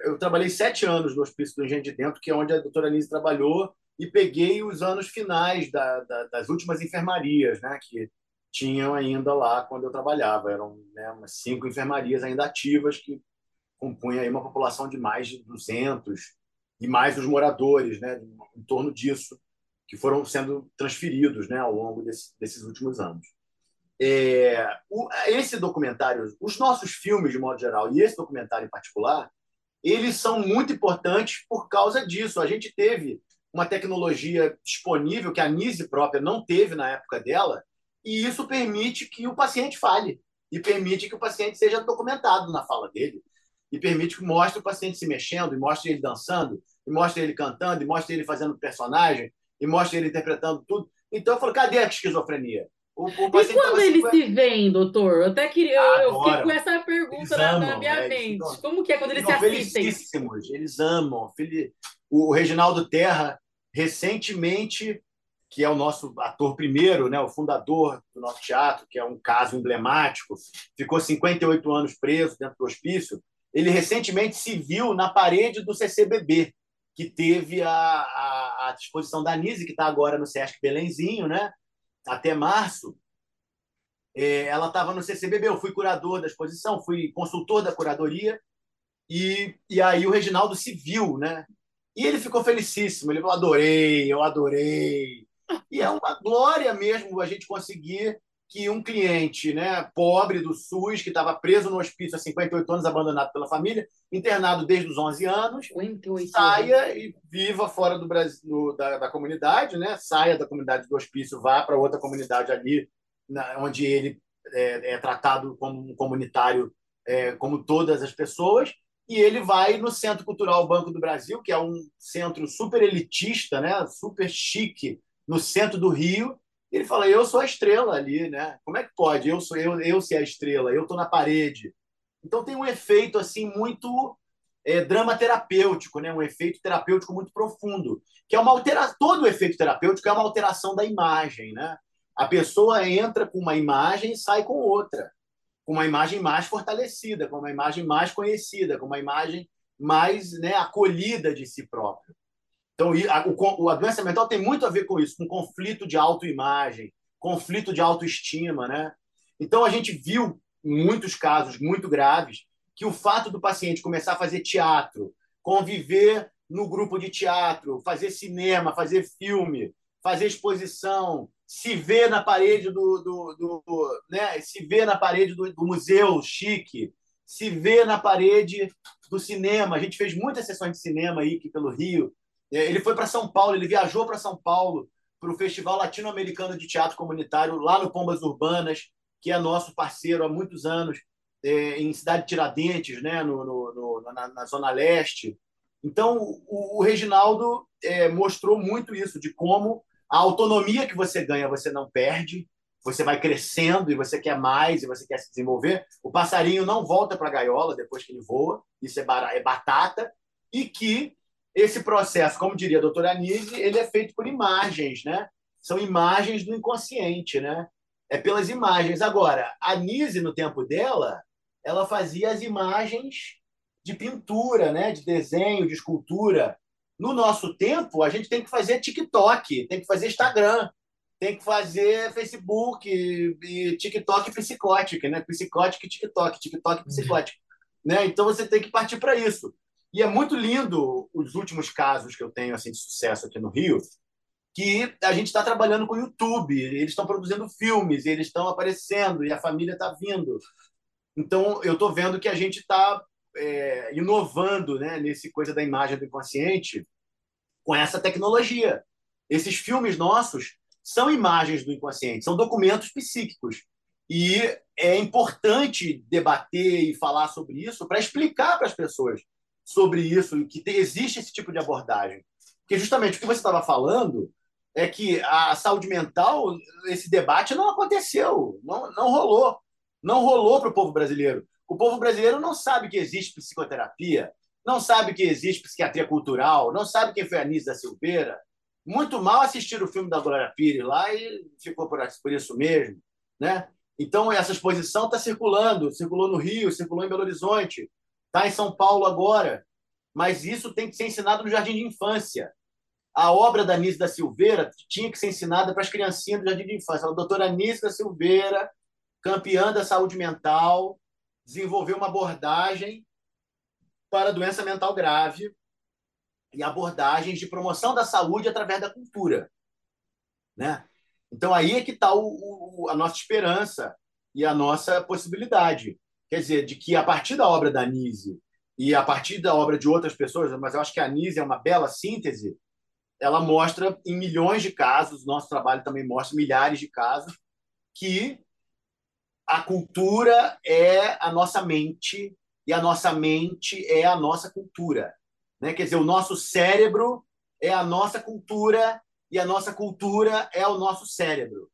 Eu trabalhei sete anos no Hospício do Engenho de Dentro, que é onde a doutora Anise trabalhou, e peguei os anos finais da- da- das últimas enfermarias, né, que tinham ainda lá quando eu trabalhava. Eram né, umas cinco enfermarias ainda ativas que compunham aí uma população de mais de 200, e mais os moradores, né, em torno disso, que foram sendo transferidos né, ao longo desse- desses últimos anos. É, o- esse documentário, os nossos filmes de modo geral e esse documentário em particular, eles são muito importantes por causa disso. A gente teve uma tecnologia disponível que a Nise própria não teve na época dela, e isso permite que o paciente fale e permite que o paciente seja documentado na fala dele e permite que mostre o paciente se mexendo, e mostre ele dançando, e mostre ele cantando, e mostre ele fazendo personagem, e mostre ele interpretando tudo. Então eu falo, cadê a esquizofrenia? O, o E quando eles cinquenta- se veem, doutor? Eu até queria, eu, eu fiquei com essa pergunta Eles na, amam, minha é, eles mente. Como que é quando eles se Ficam assistem? eles amam. O Reginaldo Terra, recentemente, que é o nosso ator primeiro, né, o fundador do nosso teatro, que é um caso emblemático, ficou 58 anos preso dentro do hospício. Ele recentemente se viu na parede do CCBB, que teve a, a, a exposição da Nise, que está agora no Sesc Belenzinho, né, até março. É, ela estava no CCBB, eu fui curador da exposição, fui consultor da curadoria, e, e aí o Reginaldo se viu, né? E ele ficou felicíssimo, ele falou, adorei, eu adorei. E é uma glória mesmo a gente conseguir que um cliente né, pobre do SUS, que estava preso no hospício há 58 anos, abandonado pela família, internado desde os 11 anos, 58 anos. saia e viva fora do Brasil, no- da, da comunidade, né? saia da comunidade do hospício, vá para outra comunidade ali, na- onde ele é, é tratado como um comunitário, é, como todas as pessoas, e ele vai no Centro Cultural Banco do Brasil, que é um centro super elitista, né? super chique, no centro do Rio, ele fala: Eu sou a estrela ali, né? Como é que pode? Eu sou eu, eu ser a estrela, eu estou na parede. Então tem um efeito assim muito é, drama terapêutico, né? um efeito terapêutico muito profundo, que é uma alteração. Todo efeito terapêutico é uma alteração da imagem. Né? A pessoa entra com uma imagem e sai com outra, com uma imagem mais fortalecida, com uma imagem mais conhecida, com uma imagem mais né, acolhida de si próprio. Então, o, a mental tem muito a ver com isso, com conflito de autoimagem, conflito de autoestima. Né? Então, a gente viu muitos casos muito graves que o fato do paciente começar a fazer teatro, conviver no grupo de teatro, fazer cinema, fazer filme, fazer exposição, se ver na parede do, do, do né, se ver na parede do, do, museu chique, se ver na parede do cinema. A gente fez muitas sessões de cinema aí aqui pelo Rio. Ele foi para São Paulo, ele viajou para São Paulo para o Festival Latino-Americano de Teatro Comunitário lá no Pombas Urbanas, que é nosso parceiro há muitos anos é, em Cidade de Tiradentes, né, no, no, no na, na, Zona Leste. Então, o, o Reginaldo é, mostrou muito isso, de como a autonomia que você ganha você não perde, você vai crescendo e você quer mais e você quer se desenvolver. O passarinho não volta para a gaiola depois que ele voa, isso é, é batata, e que esse processo, como diria a doutora Anise, ele é feito por imagens, né? São imagens do inconsciente, né? É pelas imagens. Agora, a Anise, no tempo dela, ela fazia as imagens de pintura, né? de desenho, de escultura. No nosso tempo, a gente tem que fazer TikTok, tem que fazer Instagram, tem que fazer Facebook e TikTok psicótico, né? Psicótico e TikTok, TikTok psicótico. Né? Então você tem que partir para isso. E é muito lindo os últimos casos que eu tenho assim, de sucesso aqui no Rio, que a gente está trabalhando com o YouTube, eles estão produzindo filmes, eles estão aparecendo e a família está vindo. Então, eu estou vendo que a gente está é, inovando né, nesse coisa da imagem do inconsciente com essa tecnologia. Esses filmes nossos são imagens do inconsciente, são documentos psíquicos. E é importante debater e falar sobre isso para explicar para as pessoas sobre isso, que existe esse tipo de abordagem. Porque justamente o que você estava falando é que a saúde mental, esse debate não aconteceu, não, não rolou. Não rolou para o povo brasileiro. O povo brasileiro não sabe que existe psicoterapia, não sabe que existe psiquiatria cultural, não sabe quem foi a da Silveira, muito mal assistir o filme da Glória Pires lá e ficou por, por isso mesmo, né? Então essa exposição está circulando, circulou no Rio, circulou em Belo Horizonte, está em São Paulo agora, mas isso tem que ser ensinado no jardim de infância. A obra da Anísio da Silveira tinha que ser ensinada para as criancinhas do jardim de infância. A doutora Anísio da Silveira, campeã da saúde mental, desenvolveu uma abordagem para doença mental grave e abordagens de promoção da saúde através da cultura. Né? Então, aí é que está a nossa esperança e a nossa possibilidade. Quer dizer, de que a partir da obra da Nise e a partir da obra de outras pessoas, mas eu acho que a Nise é uma bela síntese, ela mostra em milhões de casos, nosso trabalho também mostra milhares de casos, que a cultura é a nossa mente e a nossa mente é a nossa cultura. Né? Quer dizer, o nosso cérebro é a nossa cultura e a nossa cultura é o nosso cérebro.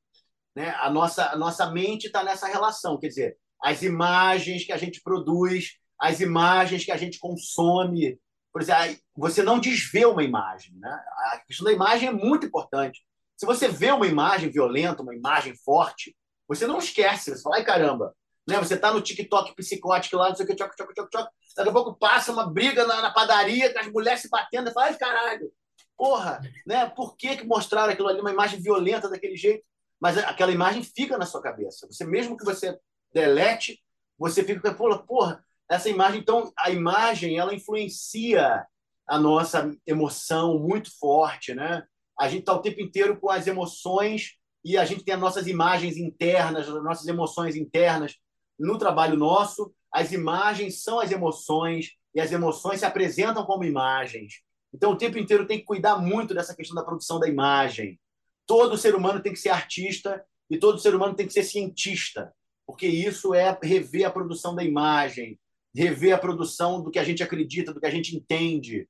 Né? A, nossa, a nossa mente está nessa relação. Quer dizer, as imagens que a gente produz, as imagens que a gente consome. Por exemplo, você não desvê uma imagem. Né? A questão da imagem é muito importante. Se você vê uma imagem violenta, uma imagem forte, você não esquece. Você fala, ai caramba, né? Você está no TikTok psicótico lá, não sei o que, tchoc, tchoc, tchoc, tchoc. Daqui a pouco passa uma briga na, na padaria, com as mulheres se batendo, fala, ai, caralho, porra, né? Por que, que mostraram aquilo ali, uma imagem violenta daquele jeito? Mas aquela imagem fica na sua cabeça. Você mesmo que você delete, você fica com, porra, porra, essa imagem, então, a imagem, ela influencia a nossa emoção muito forte, né? A gente está o tempo inteiro com as emoções e a gente tem as nossas imagens internas, as nossas emoções internas no trabalho nosso, as imagens são as emoções e as emoções se apresentam como imagens. Então, o tempo inteiro tem que cuidar muito dessa questão da produção da imagem. Todo ser humano tem que ser artista e todo ser humano tem que ser cientista, porque isso é rever a produção da imagem, rever a produção do que a gente acredita, do que a gente entende.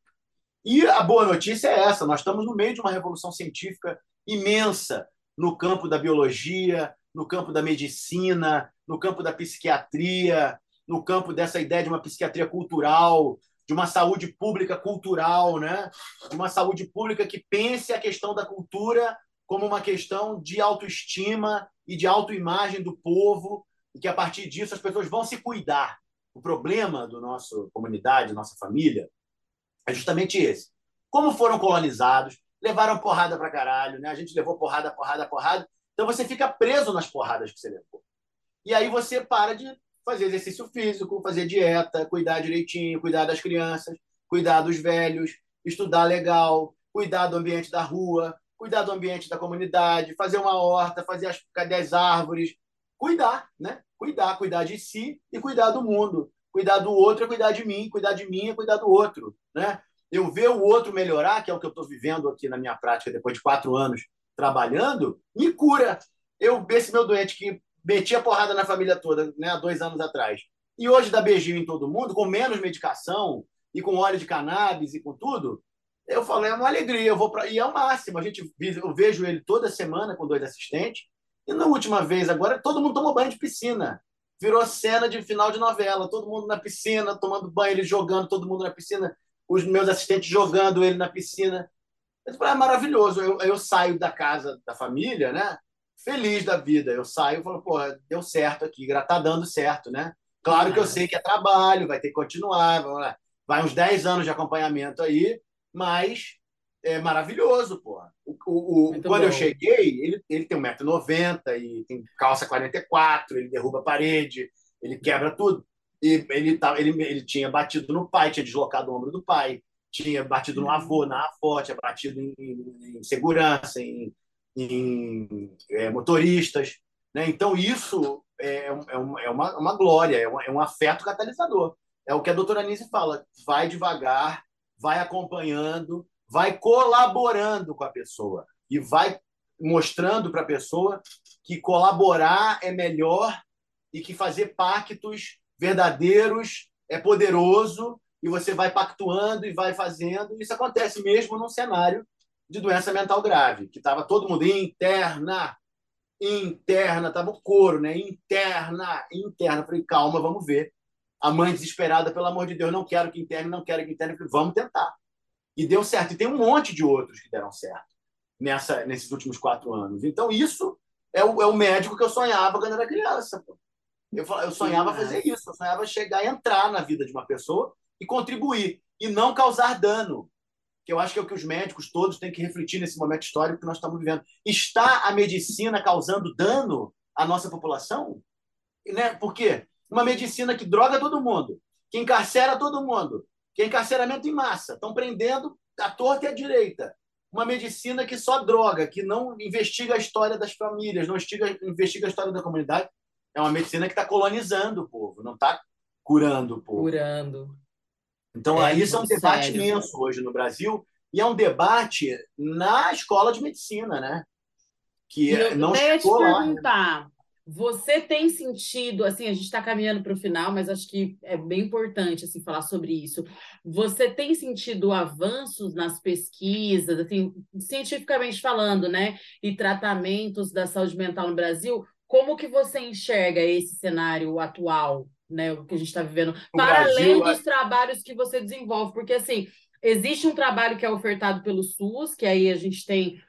E a boa notícia é essa: nós estamos no meio de uma revolução científica imensa no campo da biologia, no campo da medicina, no campo da psiquiatria, no campo dessa ideia de uma psiquiatria cultural, de uma saúde pública cultural, né? de uma saúde pública que pense a questão da cultura como uma questão de autoestima e de autoimagem do povo, e que a partir disso as pessoas vão se cuidar. O problema da nossa comunidade, da nossa família, é justamente esse. Como foram colonizados, levaram porrada pra caralho, né? A gente levou porrada, porrada, porrada. Então você fica preso nas porradas que você levou. E aí você para de fazer exercício físico, fazer dieta, cuidar direitinho, cuidar das crianças, cuidar dos velhos, estudar legal, cuidar do ambiente da rua, cuidar do ambiente da comunidade, fazer uma horta, fazer as, as árvores, cuidar, né? Cuidar, cuidar de si e cuidar do mundo. Cuidar do outro é cuidar de mim, cuidar de mim é cuidar do outro, né? Eu ver o outro melhorar, que é o que eu estou vivendo aqui na minha prática depois de quatro anos trabalhando, me cura. Eu, esse meu doente que metia porrada na família toda, né, há dois anos atrás. E hoje dá beijinho em todo mundo, com menos medicação e com óleo de cannabis e com tudo. Eu falei, é uma alegria, eu vou pra... e é o máximo. A gente eu vejo ele toda semana com dois assistentes. E na última vez agora todo mundo tomou banho de piscina. Virou cena de final de novela, todo mundo na piscina, tomando banho, ele jogando, todo mundo na piscina, os meus assistentes jogando ele na piscina. Eu falei, é maravilhoso. Eu, eu saio da casa da família, né? feliz da vida. Eu saio e falo, pô, deu certo aqui, tá dando certo, né? Claro que eu sei que é trabalho, vai ter que continuar, vai uns 10 anos de acompanhamento aí, mas é maravilhoso, pô. O, o, o quando bom. eu cheguei, ele, ele tem 1,90m e tem calça 44, ele derruba a parede, ele quebra tudo. E ele, tá, ele, ele tinha batido no pai, tinha deslocado o ombro do pai, tinha batido no avô, na avó, tinha batido em, em, segurança, em, em é, motoristas. Né? Então, isso é, é, uma, é uma, uma glória, é, uma, é um afeto catalisador. É o que a doutora Anise fala: vai devagar, vai acompanhando, vai colaborando com a pessoa e vai mostrando para a pessoa que colaborar é melhor e que fazer pactos verdadeiros é poderoso e você vai pactuando e vai fazendo. Isso acontece mesmo num cenário de doença mental grave, que estava todo mundo interna, interna, estava o coro, né? Interna, interna. Falei, calma, vamos ver. A mãe desesperada, pelo amor de Deus, não quero que interne, não quero que interne. Vamos tentar. E deu certo. E tem um monte de outros que deram certo nessa, nesses últimos quatro anos. Então, isso é o, é o médico que eu sonhava quando era criança. Pô. Eu, eu sonhava fazer isso. Eu sonhava chegar e entrar na vida de uma pessoa e contribuir. E não causar dano. Que eu acho que é o que os médicos todos têm que refletir nesse momento histórico que nós estamos vivendo. Está a medicina causando dano à nossa população? Né? Por quê? Uma medicina que droga todo mundo, que encarcera todo mundo, que é encarceramento em massa. Estão prendendo a torta e a direita. Uma medicina que só droga, que não investiga a história das famílias, não investiga, investiga a história da comunidade. É uma medicina que está colonizando o povo, não está curando o povo. Curando. Então, É, isso é um debate sério. imenso hoje no Brasil, e é um debate na escola de medicina, né? Que E eu não até ia te né? perguntar, você tem sentido, assim, a gente está caminhando para o final, mas acho que é bem importante, assim, falar sobre isso. Você tem sentido avanços nas pesquisas, assim, cientificamente falando, né, e tratamentos da saúde mental no Brasil? Como que você enxerga esse cenário atual, né, o que a gente está vivendo, para Brasil, além a- dos trabalhos que você desenvolve? Porque, assim, existe um trabalho que é ofertado pelo SUS, que aí a gente tem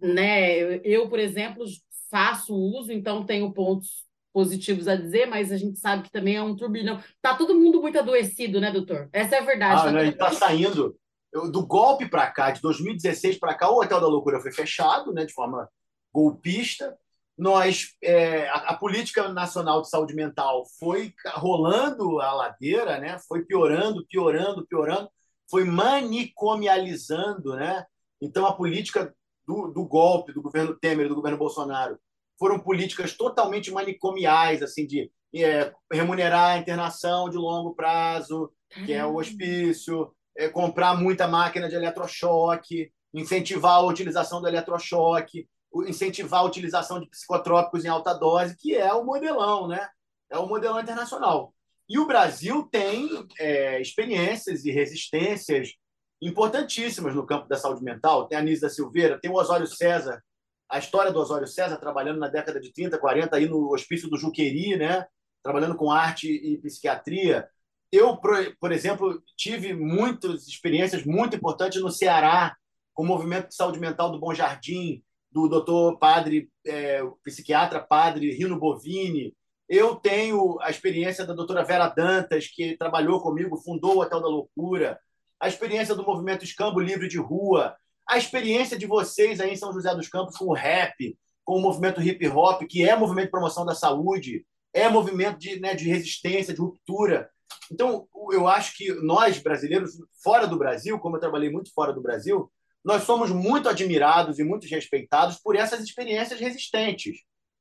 né? Eu, por exemplo, faço uso, então tenho pontos positivos a dizer, mas a gente sabe que também é um turbilhão. Tá todo mundo muito adoecido, né, doutor? Essa é a verdade. Ah, tá né, está saindo. Eu- Do golpe para cá, de 2016 para cá, o Hotel da Loucura foi fechado, né, de forma golpista. Nós, é, a, a política nacional de saúde mental foi rolando a ladeira, né, foi piorando, piorando, piorando, foi manicomializando, né? Então a política do, do golpe do governo Temer, e do governo Bolsonaro, foram políticas totalmente manicomiais, assim, de é, remunerar a internação de longo prazo, que é o hospício, é, comprar muita máquina de eletrochoque, incentivar a utilização do eletrochoque, incentivar a utilização de psicotrópicos em alta dose, que é o modelão, né? É o modelão internacional. E o Brasil tem é, experiências e resistências importantíssimas no campo da saúde mental. Tem a Anísia Silveira, tem o Osório César, a história do Osório César trabalhando na década de 30, 40 aí no hospício do Juqueri, né? Trabalhando com arte e psiquiatria. Eu, por, exemplo, tive muitas experiências muito importantes no Ceará, com o movimento de saúde mental do Bom Jardim, do doutor padre, é, psiquiatra padre Rino Bovini. Eu tenho a experiência da doutora Vera Dantas, que trabalhou comigo, fundou o Hotel da Loucura, a experiência do movimento Escambo Livre de Rua, a experiência de vocês aí em São José dos Campos com o rap, com o movimento hip hop, que é movimento de promoção da saúde, é movimento de, né, de resistência, de ruptura. Então, eu acho que nós, brasileiros, fora do Brasil, como eu trabalhei muito fora do Brasil, nós somos muito admirados e muito respeitados por essas experiências resistentes,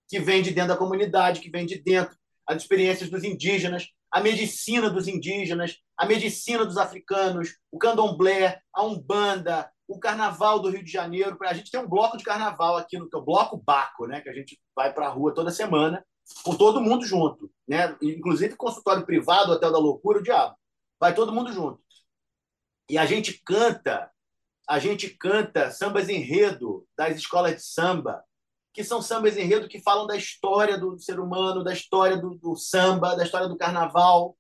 que vêm de dentro da comunidade, que vêm de dentro, as experiências dos indígenas, a medicina dos indígenas, a medicina dos africanos, o candomblé, a umbanda, o carnaval do Rio de Janeiro. A gente tem um bloco de carnaval aqui no que é o bloco Baco, né, que a gente vai para a rua toda semana com todo mundo junto, né? Inclusive consultório privado, Hotel da Loucura, o diabo. Vai todo mundo junto. E a gente canta, a gente canta sambas enredo das escolas de samba, que são sambas enredo que falam da história do ser humano, da história do, do samba, da história do carnaval,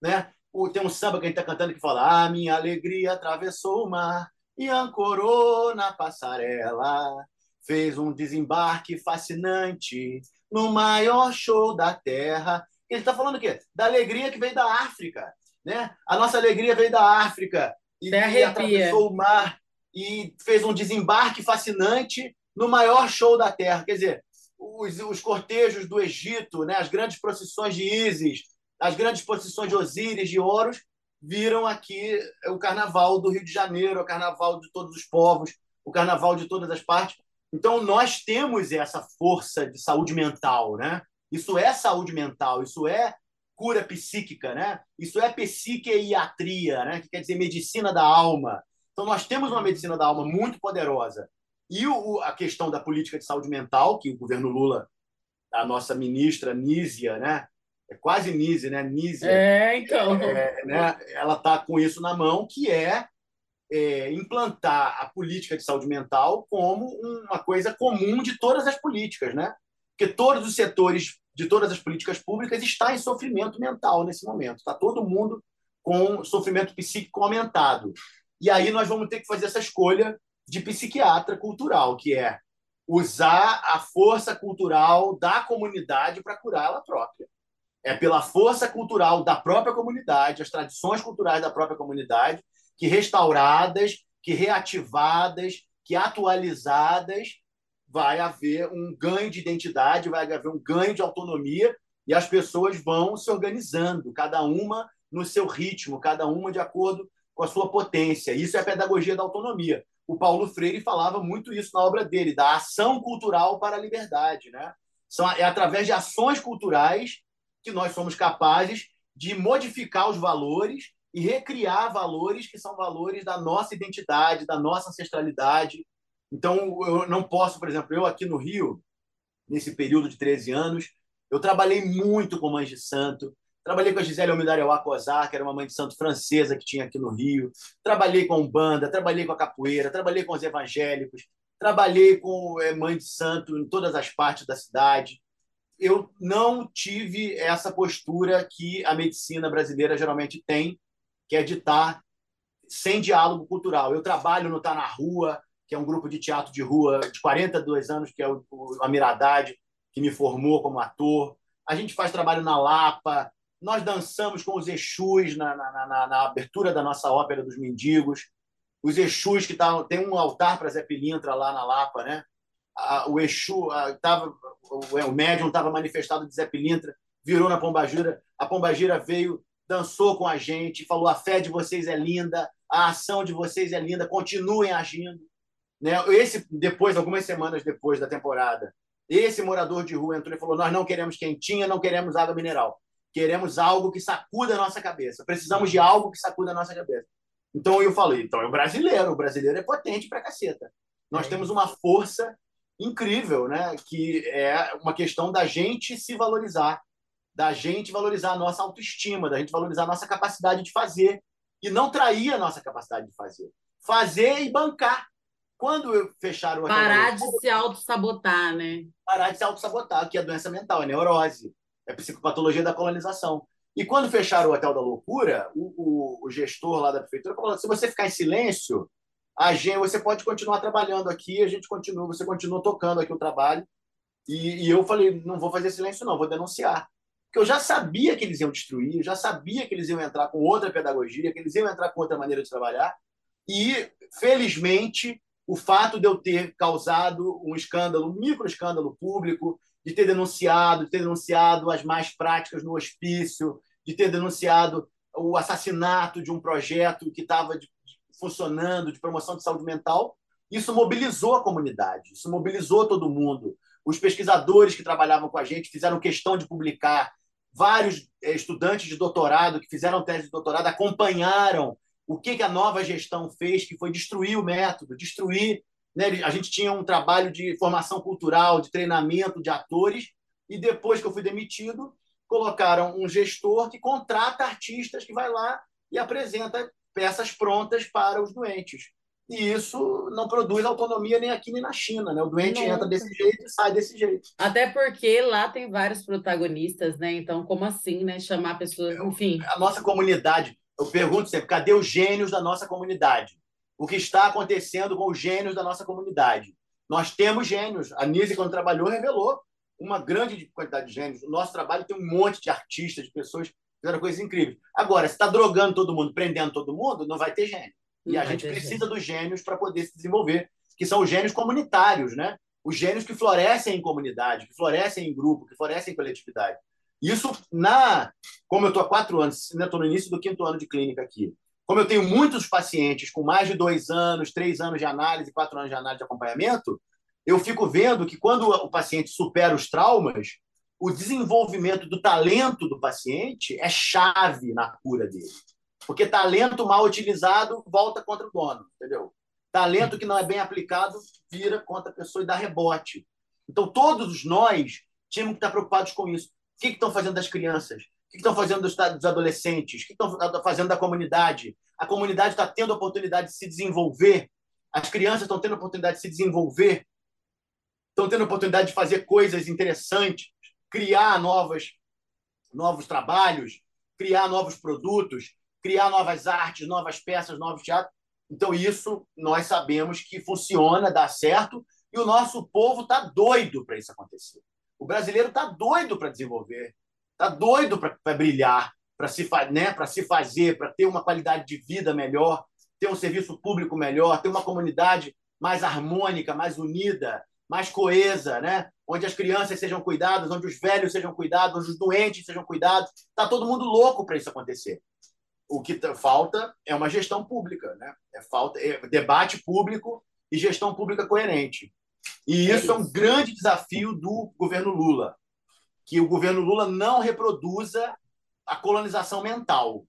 né? O, tem um samba que a gente está cantando que fala: A minha alegria atravessou o mar e ancorou na passarela, fez um desembarque fascinante no maior show da terra. Ele está falando o quê? Da alegria que veio da África, né? A nossa alegria veio da África e, e atravessou o mar e fez um desembarque fascinante no maior show da terra. Quer dizer, os, os cortejos do Egito, né? As grandes procissões de Ísis, as grandes procissões de Osíris, de Horus, viram aqui o carnaval do Rio de Janeiro, o carnaval de todos os povos, o carnaval de todas as partes. Então, nós temos essa força de saúde mental, né? Isso é saúde mental, isso é cura psíquica, né? Isso é psiquiatria, né? Que quer dizer medicina da alma. Então, nós temos uma medicina da alma muito poderosa. E o, a questão da política de saúde mental, que o governo Lula, a nossa ministra Nízia, né? É quase Nízia, né? Nízia. É, então. É, né? Ela está com isso na mão, que é, é, implantar a política de saúde mental como uma coisa comum de todas as políticas, né? Porque todos os setores de todas as políticas públicas está em sofrimento mental nesse momento. Está todo mundo com sofrimento psíquico aumentado. E aí nós vamos ter que fazer essa escolha de psiquiatra cultural, que é usar a força cultural da comunidade para curar ela própria. É pela força cultural da própria comunidade, as tradições culturais da própria comunidade, que restauradas, que reativadas, que atualizadas, vai haver um ganho de identidade, vai haver um ganho de autonomia e as pessoas vão se organizando, cada uma no seu ritmo, cada uma de acordo com a sua potência. Isso é a pedagogia da autonomia. O Paulo Freire falava muito isso na obra dele, da ação cultural para a liberdade. Né? São, é através de ações culturais que nós somos capazes de modificar os valores e recriar valores que são valores da nossa identidade, da nossa ancestralidade, então, eu não posso, por exemplo, eu aqui no Rio, nesse período de 13 anos, eu trabalhei muito com mães de santo. Trabalhei com a Gisele Almidareuá Cosar, que era uma mãe de santo francesa que tinha aqui no Rio. Trabalhei com banda, trabalhei com a capoeira, trabalhei com os evangélicos, trabalhei com é, mãe de santo em todas as partes da cidade. Eu não tive essa postura que a medicina brasileira geralmente tem, que é de estar sem diálogo cultural. Eu trabalho no Tá na Rua, que é um grupo de teatro de rua de 42 anos, que é o, o a Miradade, que me formou como ator. A gente faz trabalho na Lapa, nós dançamos com os Exus na, na, na, na abertura da nossa ópera dos mendigos. Os Exus, que tá, tem um altar para Zé Pilintra lá na Lapa, né? A, o Exu, a, tava, o, o médium estava manifestado de Zé Pilintra, virou na Pombagira, a Pombagira veio, dançou com a gente, falou: a fé de vocês é linda, a ação de vocês é linda, continuem agindo. Né? Esse depois, algumas semanas depois da temporada, esse morador de rua entrou e falou: nós não queremos quentinha, não queremos água mineral, queremos algo que sacuda a nossa cabeça. Precisamos de algo que sacuda a nossa cabeça. Então eu falei: então é o brasileiro, o brasileiro é potente pra caceta. Nós é. temos uma força incrível, né? Que é uma questão da gente se valorizar, da gente valorizar a nossa autoestima, da gente valorizar a nossa capacidade de fazer e não trair a nossa capacidade de fazer. Fazer e bancar. Quando fecharam Parar de se auto-sabotar, né? Parar de se auto-sabotar, que é doença mental, é neurose, é psicopatologia da colonização. E quando fecharam o Hotel da Loucura, o, o, o gestor lá da prefeitura falou: se você ficar em silêncio, a gente, você pode continuar trabalhando aqui, a gente continua, você continua tocando aqui o trabalho. E, e eu falei: não vou fazer silêncio, não, vou denunciar. Porque eu já sabia que eles iam destruir, eu já sabia que eles iam entrar com outra pedagogia, que eles iam entrar com outra maneira de trabalhar. E, felizmente, o fato de eu ter causado um escândalo, um micro escândalo público, de ter denunciado, de ter denunciado as más práticas no hospício, de ter denunciado o assassinato de um projeto que estava funcionando de promoção de saúde mental, isso mobilizou a comunidade, isso mobilizou todo mundo. Os pesquisadores que trabalhavam com a gente fizeram questão de publicar. Vários eh, estudantes de doutorado que fizeram tese de doutorado acompanharam o que, que a nova gestão fez, que foi destruir o método, destruir. Né? A gente tinha um trabalho de formação cultural, de treinamento de atores, e depois que eu fui demitido, colocaram um gestor que contrata artistas que vai lá e apresenta peças prontas para os doentes. E isso não produz autonomia nem aqui nem na China, né? O doente entra desse jeito e sai desse jeito. Até porque lá tem vários protagonistas, né? Então, como assim, né? Chamar pessoas, enfim. A nossa comunidade, eu pergunto sempre: cadê os gênios da nossa comunidade? O que está acontecendo com os gênios da nossa comunidade? Nós temos gênios. A Nise, quando trabalhou, revelou uma grande quantidade de gênios. O nosso trabalho tem um monte de artistas, de pessoas que fizeram coisas incríveis. Agora, se está drogando todo mundo, prendendo todo mundo, não vai ter gênio. E a gente precisa gênio. dos gênios para poder se desenvolver, que são os gênios comunitários, né? Os gênios que florescem em comunidade, que florescem em grupo, que florescem em coletividade. Isso, na, como eu estou há quatro anos, ainda estou no início do quinto ano de clínica aqui, como eu tenho muitos pacientes com mais de dois anos, três anos de análise, quatro anos de análise de acompanhamento, eu fico vendo que quando o paciente supera os traumas, o desenvolvimento do talento do paciente é chave na cura dele. Porque talento mal utilizado volta contra o dono, entendeu? Talento que não é bem aplicado vira contra a pessoa e dá rebote. Então, todos nós tínhamos que estar preocupados com isso que estão fazendo das crianças? Que estão fazendo dos, dos adolescentes? O que estão fazendo da comunidade? A comunidade está tendo a oportunidade de se desenvolver? As crianças estão tendo a oportunidade de se desenvolver? estão tendo a oportunidade de fazer coisas interessantes, criar novas, novos trabalhos, criar novos produtos, criar novas artes, novas peças, novos teatros. Então, isso nós sabemos que funciona, dá certo, e o nosso povo está doido para isso acontecer. O brasileiro está doido para desenvolver, está doido para brilhar, para se, né, se fazer, para ter uma qualidade de vida melhor, ter um serviço público melhor, ter uma comunidade mais harmônica, mais unida, mais coesa, né? onde as crianças sejam cuidadas, onde os velhos sejam cuidados, onde os doentes sejam cuidados. Está todo mundo louco para isso acontecer. O que falta é uma gestão pública, né? É falta é debate público e gestão pública coerente. E isso é, isso é um grande desafio do governo Lula, que o governo Lula não reproduza a colonização mental,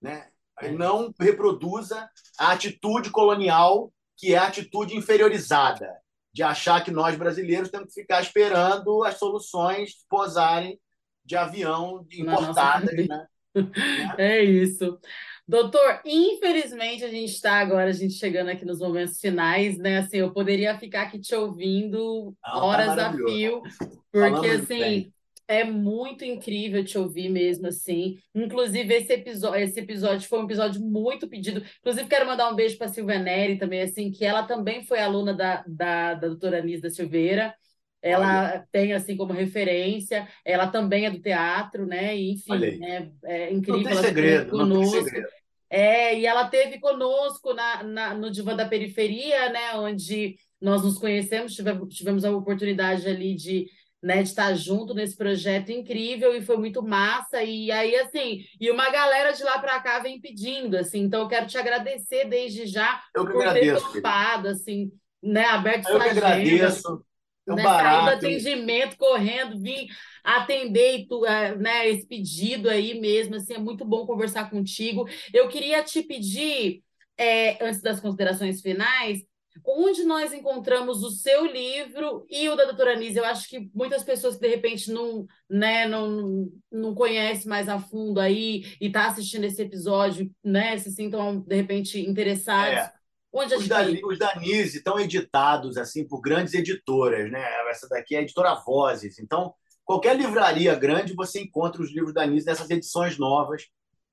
né? Não reproduza a atitude colonial que é a atitude inferiorizada de achar que nós brasileiros temos que ficar esperando as soluções posarem de avião importadas. Né? É isso. Doutor, infelizmente a gente está agora, a gente chegando aqui nos momentos finais, né? Assim, eu poderia ficar aqui te ouvindo ah, tá horas tá a fio, porque assim, bem. É muito incrível te ouvir mesmo, assim. Inclusive, esse episódio, esse episódio foi um episódio muito pedido. Inclusive, quero mandar um beijo para a Silvia Neri também, assim, que ela também foi aluna da, da, da doutora Anis da Silveira. Ela Olha. tem, assim, como referência. Ela também é do teatro, né? E, enfim, é, é, incrível. Não tem segredo, conosco. não tem segredo. É, e ela teve conosco na, na, no Divã da Periferia, né? Onde nós nos conhecemos, tivemos, tivemos a oportunidade ali de né, de estar junto nesse projeto incrível e foi muito massa. E aí, assim, e uma galera de lá para cá vem pedindo, assim, então eu quero te agradecer desde já eu por agradeço, ter topado, assim, né, aberto eu sua agenda. Agradeço. É né, barato. Do atendimento, correndo, vim atender tu, é, né, esse pedido aí mesmo, assim, é muito bom conversar contigo. Eu queria te pedir, é, antes das considerações finais, onde nós encontramos o seu livro e o da doutora Anise. Eu acho que muitas pessoas que de repente não, né, não, não conhecem mais a fundo aí e está assistindo esse episódio, né, se sintam de repente interessados. É. Onde os, da, os estão editados assim por grandes editoras, né? Essa daqui é a editora Vozes. Então, qualquer livraria grande você encontra os livros da Anise nessas edições novas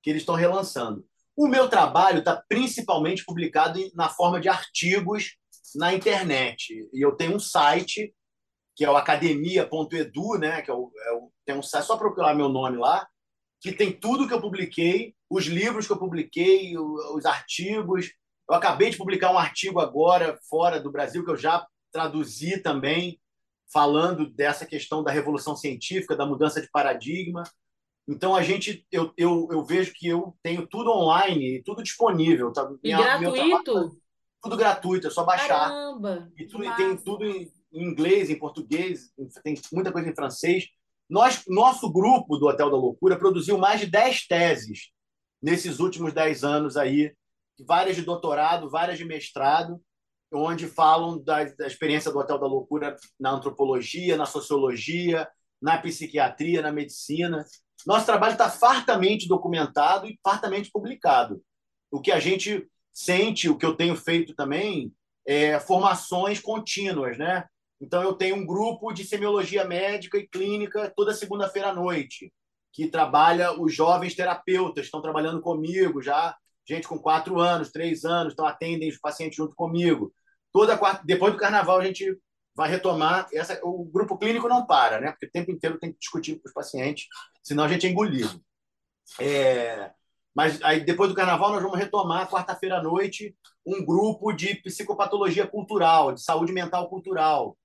que eles estão relançando. O meu trabalho está principalmente publicado na forma de artigos na internet. E eu tenho um site, que é o academia.edu, né? que é o, é o, tem um site, só procurar meu nome lá, que tem tudo que eu publiquei, os livros que eu publiquei, os artigos. Eu acabei de publicar um artigo agora, fora do Brasil, que eu já traduzi também, falando dessa questão da revolução científica, da mudança de paradigma. Então a gente, eu, eu, eu vejo que eu tenho tudo online, tudo disponível. Tá? E gratuito? Tudo gratuito, é só baixar. Caramba! E, tudo, tem tudo em, inglês, em português, tem muita coisa em francês. Nós, nosso grupo do Hotel da Loucura produziu mais de 10 teses nesses últimos 10 anos aí, várias de doutorado, várias de mestrado, onde falam da, da experiência do Hotel da Loucura na antropologia, na sociologia, na psiquiatria, na medicina. Nosso trabalho está fartamente documentado e fartamente publicado. O que a gente sente, o que eu tenho feito também, é formações contínuas, né? Então, eu tenho um grupo de semiologia médica e clínica toda segunda-feira à noite, que trabalha os jovens terapeutas, estão trabalhando comigo já, gente com quatro anos, três anos, então atendem os pacientes junto comigo. Toda quarta, depois do carnaval a gente vai retomar essa. O grupo clínico não para, né? Porque o tempo inteiro tem que discutir com os pacientes, senão a gente é engolido. É... Mas aí depois do carnaval nós vamos retomar quarta-feira à noite um grupo de psicopatologia cultural, de saúde mental cultural.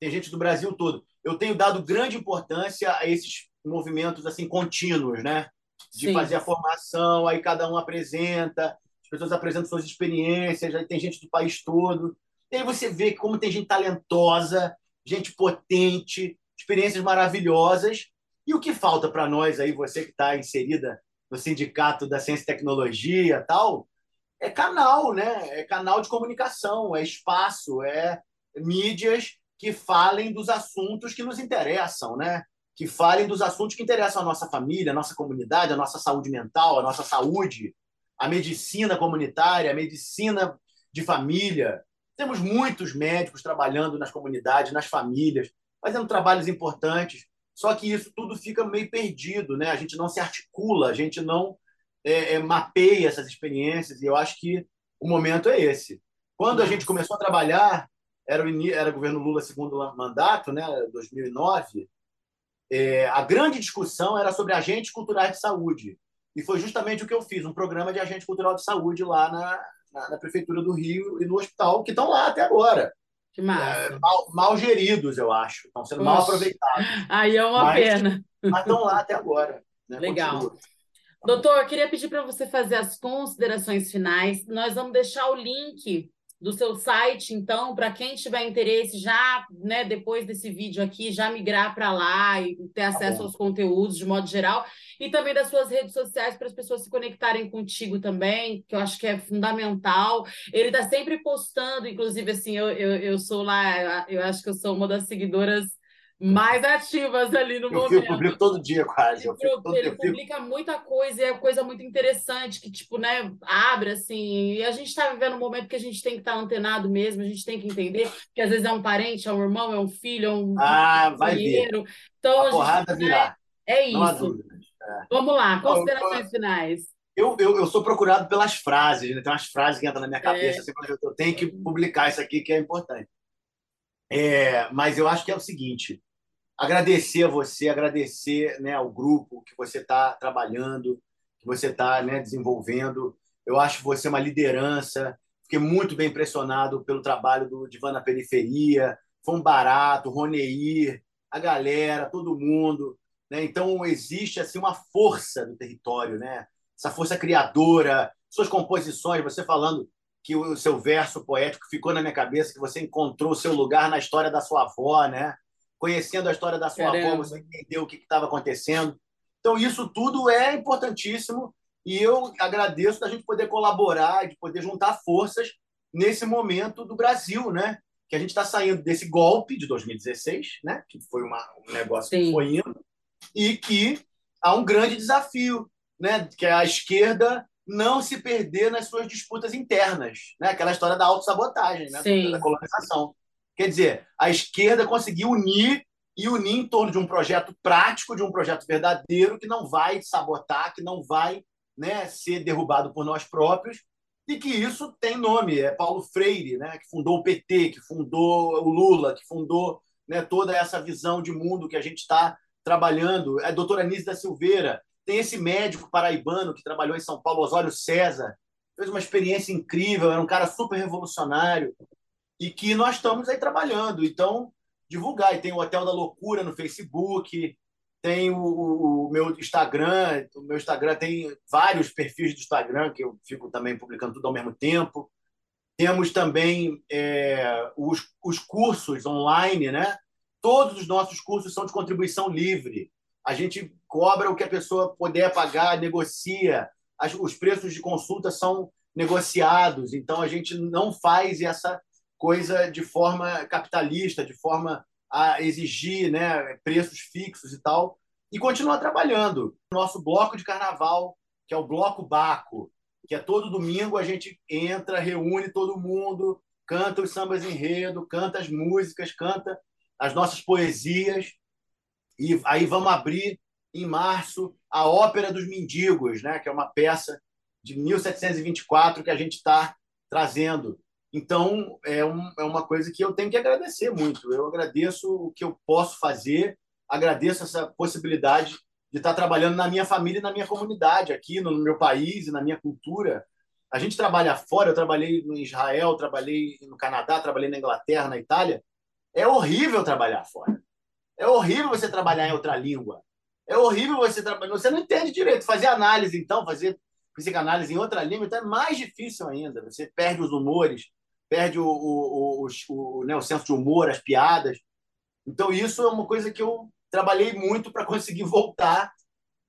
Tem gente do Brasil todo. Eu tenho dado grande importância a esses movimentos assim contínuos, né? De Sim. fazer a formação, aí cada um apresenta, as pessoas apresentam suas experiências, aí tem gente do país todo. E aí você vê como tem gente talentosa, gente potente, experiências maravilhosas. E o que falta para nós aí, você que está inserida no Sindicato da Ciência e Tecnologia tal, é canal, né? É canal de comunicação, é espaço, é mídias que falem dos assuntos que nos interessam, né? Que falem dos assuntos que interessam a nossa família, a nossa comunidade, a nossa saúde mental, a nossa saúde, a medicina comunitária, a medicina de família. Temos muitos médicos trabalhando nas comunidades, nas famílias, fazendo trabalhos importantes. Só que isso tudo fica meio perdido, né? A gente não se articula, a gente não é, é, mapeia essas experiências. E eu acho que o momento é esse. Quando a gente começou a trabalhar, era o era o governo Lula segundo mandato, né? 2009. É, a grande discussão era sobre agentes culturais de saúde. E foi justamente o que eu fiz, um programa de agente cultural de saúde lá na, na, na Prefeitura do Rio e no hospital, que estão lá até agora. Que massa. É, mal, mal, geridos, eu acho. Estão sendo mal aproveitados. Aí é uma mas, pena. Mas estão lá até agora. Né? Legal. Continua. Doutor, eu queria pedir para você fazer as considerações finais. Nós vamos deixar o link do seu site, então, para quem tiver interesse, já, né, depois desse vídeo aqui, já migrar para lá e ter tá acesso tá aos conteúdos de modo geral, e também das suas redes sociais para as pessoas se conectarem contigo também, que eu acho que é fundamental. Ele está sempre postando, inclusive, assim, eu, eu, eu sou lá, eu acho que eu sou uma das seguidoras mais ativas ali no eu momento. Eu publico todo dia quase. Ele, todo, ele publica muita coisa e é coisa muito interessante que, tipo, né, abre assim. E a gente está vivendo um momento que a gente tem que estar tá antenado mesmo, a gente tem que entender que às vezes é um parente, é um irmão, é um filho, é um ah, vai dinheiro. Então, a, a porrada gente, virá. É, é isso. É. Vamos lá, considerações eu, finais. Eu, eu, eu, sou procurado pelas frases, né? tem umas frases que entram na minha cabeça, é. assim, eu tenho que publicar isso aqui que é importante. É, mas eu acho que é o seguinte: agradecer a você, agradecer né, ao grupo que você está trabalhando, que você está né, desenvolvendo. Eu acho você uma liderança. Fiquei muito bem impressionado pelo trabalho do Divan na Periferia. Foi um barato, Roneir, a galera, todo mundo. Né? Então, existe assim uma força do território, né? essa força criadora, suas composições, você falando que o seu verso poético ficou na minha cabeça, que você encontrou o seu lugar na história da sua avó, né? Conhecendo a história da sua Caramba. avó, você entendeu o que estava acontecendo. Então, isso tudo é importantíssimo e eu agradeço da gente poder colaborar, de poder juntar forças nesse momento do Brasil, né? Que a gente está saindo desse golpe de 2016, né? Que foi uma, um negócio Sim. que foi indo, e que há um grande desafio, né? Que é a esquerda não se perder nas suas disputas internas, né? Aquela história da autossabotagem, né? Sim. Da colonização. Quer dizer, a esquerda conseguiu unir e unir em torno de um projeto prático, de um projeto verdadeiro, que não vai sabotar, que não vai né, ser derrubado por nós próprios, e que isso tem nome. É Paulo Freire, né, que fundou o PT, que fundou o Lula, que fundou né, toda essa visão de mundo que a gente está trabalhando. É a doutora Anise da Silveira. Tem esse médico paraibano que trabalhou em São Paulo, Osório César, fez uma experiência incrível, era um cara super revolucionário e que nós estamos aí trabalhando. Então, divulgar. E tem o Hotel da Loucura no Facebook, tem o, o, o, meu Instagram. O meu Instagram tem vários perfis do Instagram que eu fico também publicando tudo ao mesmo tempo. Temos também é, os, os cursos online, né? Todos os nossos cursos são de contribuição livre. A gente cobra o que a pessoa puder pagar, negocia. As, os preços de consulta são negociados. Então, a gente não faz essa coisa de forma capitalista, de forma a exigir né, preços fixos e tal, e continuar trabalhando. Nosso bloco de carnaval, que é o Bloco Baco, que é todo domingo a gente entra, reúne todo mundo, canta os sambas enredo, canta as músicas, canta as nossas poesias, e aí vamos abrir em março a Ópera dos Mendigos, né, que é uma peça de 1724 que a gente está trazendo então, é, um, é uma coisa que eu tenho que agradecer muito. Eu agradeço o que eu posso fazer, agradeço essa possibilidade de estar trabalhando na minha família e na minha comunidade, aqui no meu país e na minha cultura. A gente trabalha fora, eu trabalhei no Israel, trabalhei no Canadá, trabalhei na Inglaterra, na Itália. É horrível trabalhar fora. É horrível você trabalhar em outra língua. É horrível você trabalhar. Você não entende direito. Fazer análise, então, fazer psicanálise em outra língua, então é mais difícil ainda. Você perde os humores, perde o, o, o, o, né, o senso de humor, as piadas. Então, isso é uma coisa que eu trabalhei muito para conseguir voltar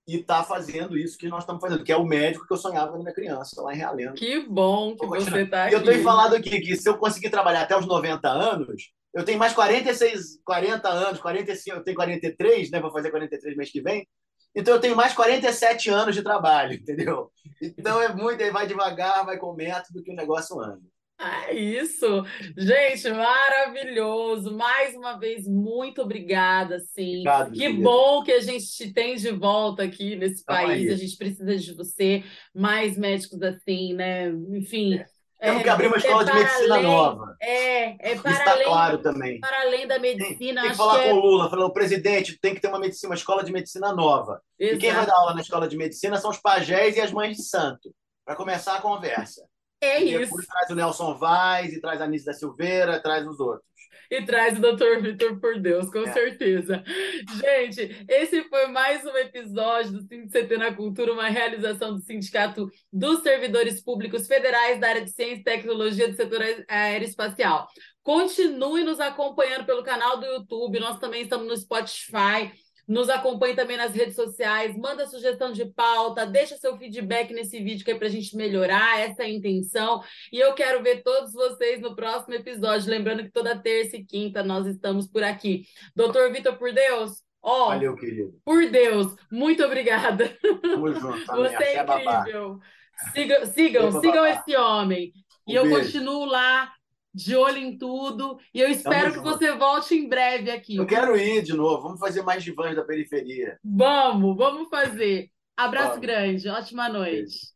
e estar tá fazendo isso que nós estamos fazendo, que é o médico que eu sonhava quando era criança, lá em Realengo. Que bom que você está aqui. Eu tenho falado aqui que se eu conseguir trabalhar até os 90 anos, eu tenho mais 46, 40 anos, 45, eu tenho 43, né? Vou fazer 43 mês que vem. Então eu tenho mais 47 anos de trabalho, entendeu? Então é muito, vai devagar, vai com método que o negócio anda. É isso. Gente, maravilhoso. Mais uma vez, muito obrigada, sim. Obrigado, que bom que a gente te tem de volta aqui nesse país. aí. A gente precisa de você, mais médicos assim, né? Enfim. Temos que abrir uma é escola de para medicina além- nova. É, é para está além, claro também. para além da Tem, medicina. tem que acho falar que é com o Lula, falou, presidente, tem que ter uma medicina, uma escola de medicina nova. E quem vai Exato. dar aula na escola de medicina são os pajés e as mães de santo, para começar a conversa. É e isso. traz o Nelson Vaz, e traz a Anísio da Silveira, traz os outros. E traz o Dr. Vitor por Deus, com É. certeza. Gente, esse foi mais um episódio do CT na Cultura, uma realização do Sindicato dos Servidores Públicos Federais da área de Ciência e Tecnologia do setor aeroespacial. Continue nos acompanhando pelo canal do YouTube, nós também estamos no Spotify. Nos acompanhe também nas redes sociais, manda sugestão de pauta, deixa seu feedback nesse vídeo que é para a gente melhorar, essa é intenção. E eu quero ver todos vocês no próximo episódio. Lembrando que toda terça e quinta nós estamos por aqui. Doutor Vitor, por Deus, ó, Valeu, querido. por Deus, muito obrigada. Tamo junto. Você é Axé babá. incrível. Sigam, sigam, esse homem. E Um eu beijo. continuo lá, de olho em tudo. E eu espero que você volte em breve aqui. Eu quero ir de novo. Vamos fazer mais divãs da periferia. Vamos, vamos fazer. Abraço Vamos. grande, ótima noite.